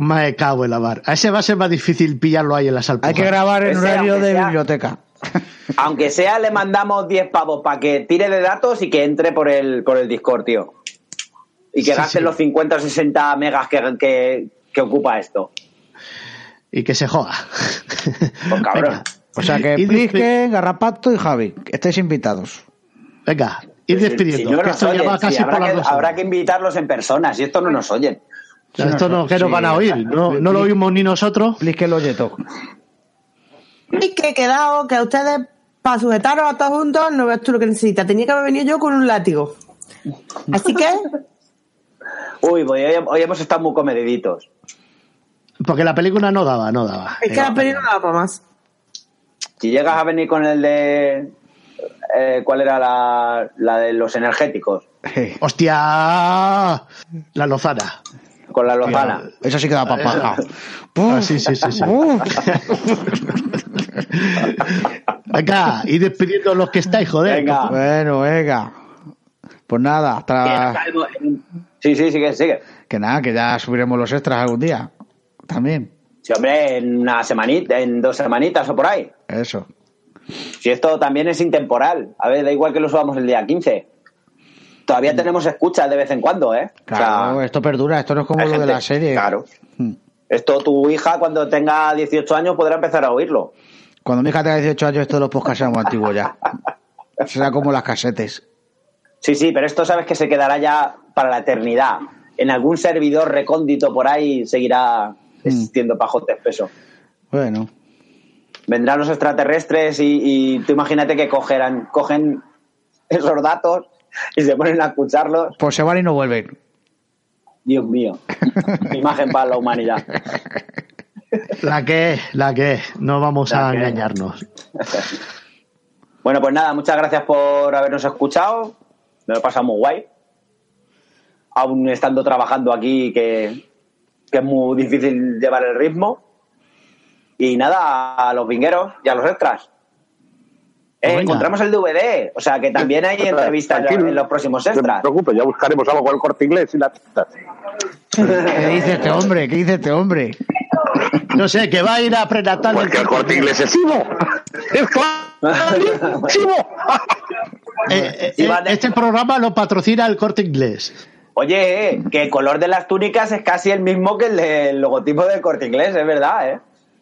Me cago en la bar. A ese va a ser más difícil pillarlo ahí en las Hay alpujas. que grabar en Ese, horario de sea- biblioteca. Aunque sea, le mandamos 10 pavos para que tire de datos y que entre por el, por el Discord, tío. Y que Sí, gasten sí. los 50 o 60 megas que, que, que ocupa esto. Y que se joda. Por cabrón. Venga. O sea que Plisken, Garrapato y Javi, estéis invitados. Venga, ir despidiendo. Si no que esto ya oyen, va si casi por habrá, las que, dos habrá que invitarlos en persona, si esto no nos oyen. Esto no, que nos van a oír. No, no lo oímos ni nosotros. Plisken lo oye todo. Y que he quedado que a ustedes, para sujetaros a todos juntos, no ves tú lo que necesitas. Tenía que haber venido yo con un látigo. Así que, Uy, pues hoy, hoy hemos estado muy comediditos. Porque la película no daba, no daba. es que la peli no daba para más. Si llegas a venir con el de... eh, ¿Cuál era la, la de los energéticos? ¡Hostia! La lozana. Con la lozana. Eso sí que da papaja. Ah, sí, sí, sí, sí. Venga, y despidiendo los que estáis, joder. Venga. Bueno, venga. Pues nada, hasta... Sí, sí, sigue, sigue. Que nada, que ya subiremos los extras algún día. También. Sí, hombre, en una semanita, en dos semanitas o por ahí. Eso. Si esto también es intemporal. A ver, da igual que lo subamos el día 15. Todavía tenemos escuchas de vez en cuando, ¿eh? O sea, Claro, esto perdura, esto no es como lo de la serie. Claro. Hmm. Esto tu hija cuando tenga 18 años podrá empezar a oírlo. Cuando mi hija tenga 18 años, esto de los podcasts muy antiguo ya. Será como las casetes. Sí, sí, pero esto sabes que se quedará ya para la eternidad. En algún servidor recóndito por ahí seguirá existiendo pajote espeso. Bueno, Vendrán los extraterrestres y, y tú imagínate que cogerán, cogen esos datos y se ponen a escucharlos. pues se van y no vuelven. Dios mío. Imagen para la humanidad. La que es, la que es. No vamos La a que engañarnos. Bueno, pues nada, muchas gracias por habernos escuchado. Me lo he pasado muy guay. Aún estando trabajando aquí, que, que es muy difícil llevar el ritmo. Y nada, a los vingueros y a los extras. Eh, Pues encontramos el DVD, o sea que también hay entrevistas en los próximos No te extras. preocupes, ya buscaremos algo con el corte inglés y las citas. ¿Qué dice este hombre? ¿Qué dice este hombre? No sé, que va a ir a prenatal. Porque el corte inglés es Ivo. Es clarísimo. Eh, eh, eh, de- este programa lo patrocina el corte inglés. Oye, eh, que el color de las túnicas es casi el mismo que el del logotipo del corte inglés, es verdad, ¿eh?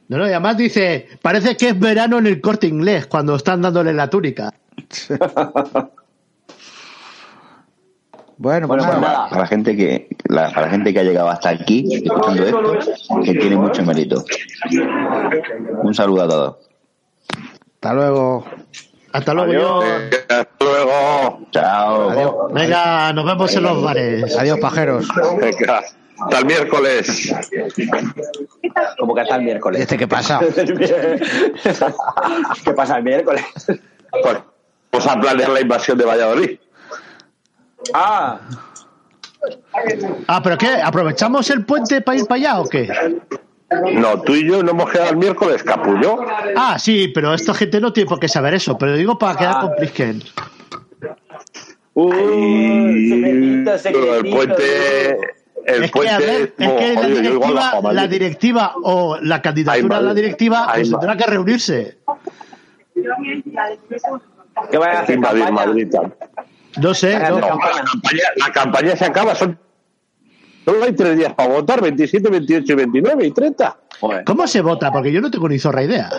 No, no, y además dice, parece que es verano en el corte inglés cuando están dándole la túnica. Bueno, pues Bueno, pues. Para la gente que la, para la gente que ha llegado hasta aquí escuchando esto, que tiene mucho mérito. Un saludo a todos. Hasta luego. Hasta luego yo. Hasta luego. Chao. Adiós. Venga, nos vemos en los bares. Adiós, pajeros. Venga, Hasta el miércoles. Como que hasta el ¿Y miércoles. este qué pasa? ¿Qué pasa el miércoles? Pues, vamos a planear la invasión de Valladolid. Ah, Ah, pero ¿qué? ¿Aprovechamos el puente para ir para allá o qué? No, tú y yo no hemos quedado el miércoles, capullo. Ah, sí, pero esta gente no tiene por qué saber eso. Pero digo para quedar Ah. con Plisken. Uy, secretito, el secretito. puente. El es que, puente. a ver, es que la, Oye, directiva, bajo Madrid. la directiva o la candidatura a la directiva pues tendrá que reunirse. ¿Qué van a hacer Invadir campaña? Madrid, tal. No sé, no, la, campaña, la campaña se acaba. Son, solo hay tres días para votar: 27, 28, y 29 y 30. Joder. ¿cómo se vota? Porque yo no tengo ni zorra idea.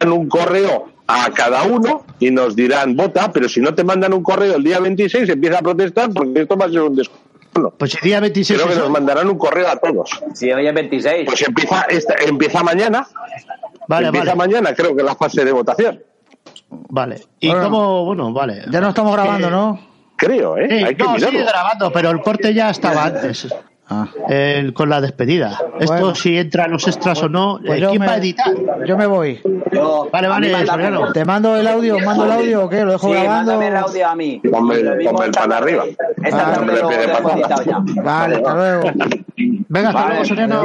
mandan un correo a cada uno y nos dirán vota, pero si no te mandan un correo el día 26 empieza a protestar porque esto va a ser un descontrol. Pues el día 26 Creo que nos mandarán un correo a todos. Si hoy es 26. Pues empieza esta, empieza mañana. Vale, empieza vale, mañana, creo que la fase de votación. vale. Y Bueno. cómo, bueno, vale. Ya no estamos grabando, Eh, ¿no? Creo, ¿eh? Sí, Hay que no, mirarlo. sigue grabando, pero el corte ya estaba antes. Ah. el- con la despedida. Esto, Bueno. si entran los extras o no, Pues ¿quién me- va a editar? Yo me voy. Yo- Vale, vale, mándame- Soriano. ¿Te mando el audio? ¿Mando el audio o qué? ¿Lo dejo Sí, grabando? el audio a mí. Ponme el- Lo pan arriba. Esta Ah, tarde lo patata. editado ya. Vale, hasta luego. Venga, hasta Vale, luego, Soriano.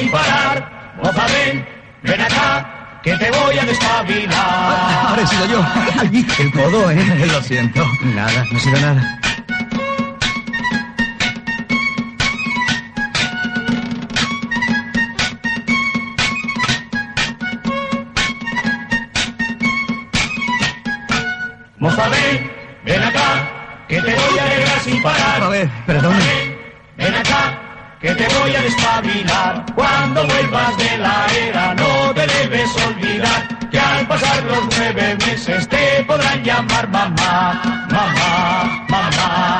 Sin parar. Moza, ven, ven acá, que te voy a despabilar. Ahora he sido yo. El codo, ¿eh? Lo siento. Nada, no ha sido nada. Moza, ven, ven acá, que te voy a alegrar sin parar. A ver, perdone. Te voy a despabilar. Cuando vuelvas de la era, no te debes olvidar que al pasar los nueve meses te podrán llamar mamá, mamá, mamá,